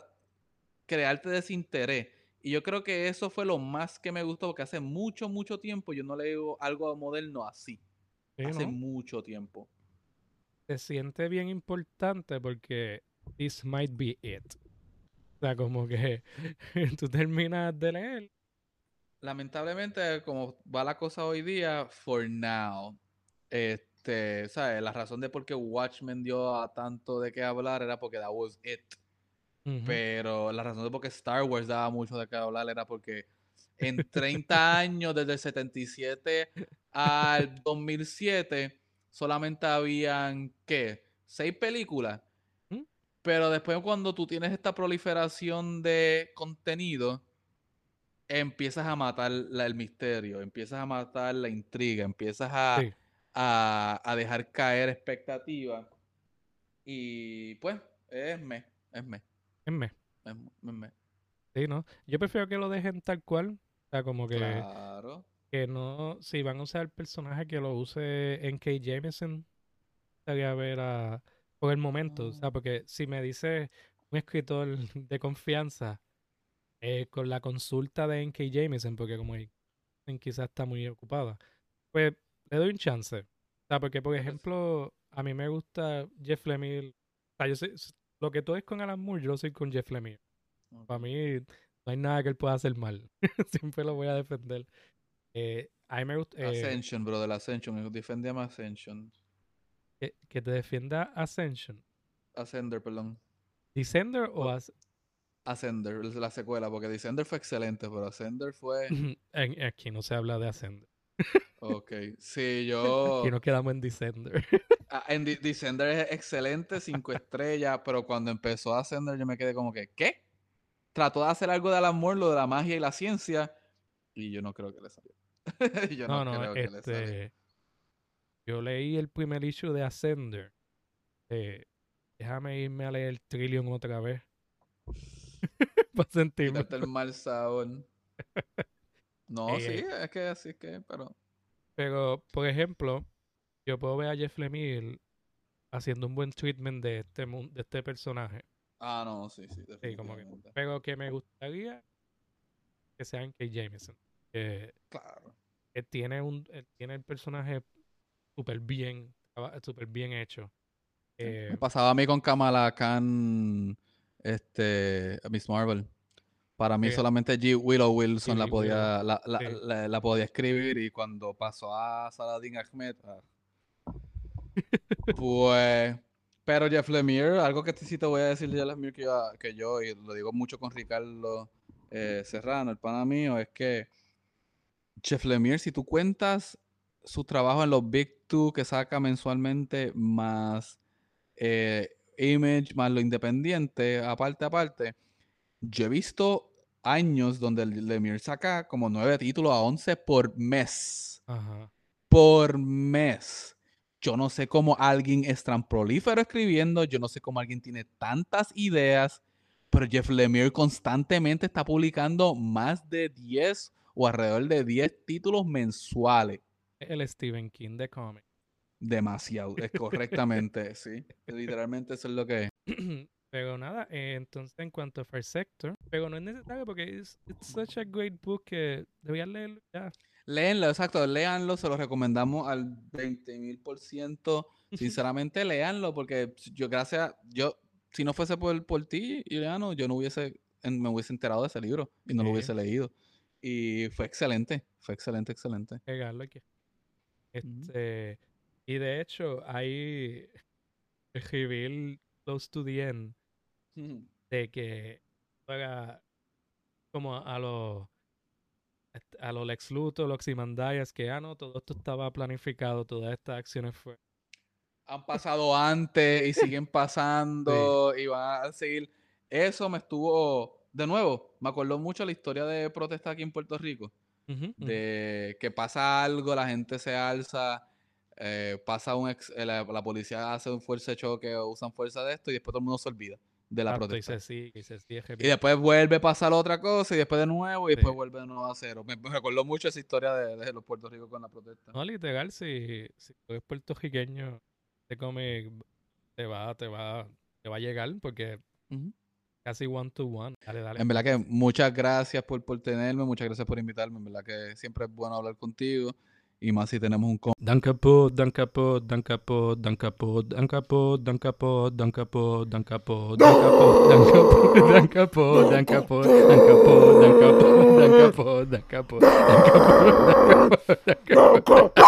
crearte desinterés. Y yo creo que eso fue lo más que me gustó, porque hace mucho, mucho tiempo yo no leo algo moderno así. Sí, hace ¿no? mucho tiempo. Se siente bien importante porque this might be it. O sea, como que *laughs* tú terminas de leer. Lamentablemente, como va la cosa hoy día, for now, este, ¿sabes? La razón de por qué Watchmen dio a tanto de qué hablar era porque that was it. Pero la razón de por qué Star Wars daba mucho de qué hablar era porque en 30 años, desde el 77 al 2007, solamente habían, ¿qué? Seis películas. ¿Mm? Pero después cuando tú tienes esta proliferación de contenido, empiezas a matar la- el misterio, empiezas a matar la intriga, empiezas a, Sí. A, a dejar caer expectativas. Y pues, es me, es me, Es me. es me, es me. Sí, ¿no? Yo prefiero que lo dejen tal cual. O sea, como que, Claro. que no. Si van a usar el personaje, que lo use en K. Jameson. Estaría ver a. Por el momento. O sea, Ah. porque si me dice un escritor *laughs* de confianza. eh, con la consulta de N.K. Jameson, porque como en quizás está muy ocupada, pues le doy un chance. O sea, porque por ejemplo, a mí me gusta Jeff Lemire. O sea, yo soy, lo que tú es con Alan Moore, yo soy con Jeff Lemire. Para mí no hay nada que él pueda hacer mal. *laughs* Siempre lo voy a defender. Eh, a mí me gusta eh, Ascension, bro, del Ascension. Defendíamos Ascension. que, que te defienda Ascension. Ascender, perdón. ¿Descender o. As- Ascender, la secuela, porque Descender fue excelente, pero Ascender fue. *laughs* aquí no se habla de Ascender. *laughs* Ok. Sí, *laughs* yo. Aquí nos quedamos en Descender. Ah, en De- Descender es excelente, cinco estrellas, pero cuando empezó Ascender yo me quedé como que, ¿qué? Trató de hacer algo de Alan Moore, lo de la magia y la ciencia, y yo no creo que le salió. *laughs* yo no, no, no, creo que le salió. este. Yo leí el primer issue de Ascender. Eh, déjame irme a leer Trillion otra vez. *laughs* Para sentirme. Quitarte el mal sabor. No, Eh, sí, es que así es que, pero. Pero, por ejemplo, yo puedo ver a Jeff Lemire haciendo un buen treatment de este, de este personaje. Ah, no, sí, sí, Sí, como que. Pero que me gustaría que sean K. Jameson. Que, Claro. que tiene un él tiene el personaje súper bien, súper bien hecho. Eh, Me pasaba a mí con Kamala Khan, este, Miss Marvel. Para mí Sí. solamente G. Willow Wilson la podía, la, la- Sí. la- la podía escribir y cuando pasó a Saladin Ahmed, ah, *laughs* pues, pero Jeff Lemire, algo que te- sí te voy a decir de Jeff Lemire que yo, que yo, y lo digo mucho con Ricardo eh, Serrano, el pana mío, es que Jeff Lemire, si tú cuentas su trabajo en los Big Two que saca mensualmente, más eh, Image, más lo independiente, aparte, aparte, yo he visto años donde Lemire saca como nueve títulos a 11 por mes. ajá. Por mes. Yo no sé cómo alguien es tan prolífero escribiendo, yo no sé cómo alguien tiene tantas ideas, pero Jeff Lemire constantemente está publicando más de 10 o alrededor de 10 títulos mensuales. El Stephen King de cómic. Demasiado, es correctamente, sí. *laughs* Literalmente eso es lo que es. *clears throat* Pero nada, eh, entonces en cuanto a First Sector, pero no es necesario porque es such a great book que deberías leerlo ya. Léanlo, exacto, léanlo, se lo recomendamos al 20 mil por ciento. Sinceramente, léanlo, porque yo, gracias, yo, si no fuese por, por ti, Ileano, yo no hubiese, me hubiese enterado de ese libro y no lo hubiese leído. Y fue excelente, fue excelente, excelente. pegarlo aquí. Este, y de hecho, hay reveal close to the end de que juega como a los a los Lex Luthor, los Ozymandias, que ah no, todo esto estaba planificado, todas estas acciones fue Han pasado antes y siguen pasando y van a seguir. Eso me estuvo, de nuevo, me acordó mucho la historia de protesta aquí en Puerto Rico. De que pasa algo, la gente se alza, eh, pasa un ex- eh, la, la policía hace un fuerza de choque o usan fuerza de esto y después todo el mundo se olvida de la Exacto, y protesta. se sigue, y se sigue Y después vuelve a pasar otra cosa y después de nuevo y después vuelve de nuevo a cero. Me, me recordó mucho esa historia de, de los Puerto Rico con la protesta. No, literal, si, si tú eres puertorriqueño, este cómic te va, te va, te va a llegar porque casi one to one. Dale, dale. En verdad que muchas gracias por, por tenerme, muchas gracias por invitarme. En verdad que siempre es bueno hablar contigo y más si tenemos un Dankapot, dankapot, dankapot, dankapot, dankapot, dankapot, dankapot, dankapot, dankapot, dankapot, dankapot, dankapot, dankapot, dankapot, dankapot, dankapot, dankapot, dankapot, dankapot.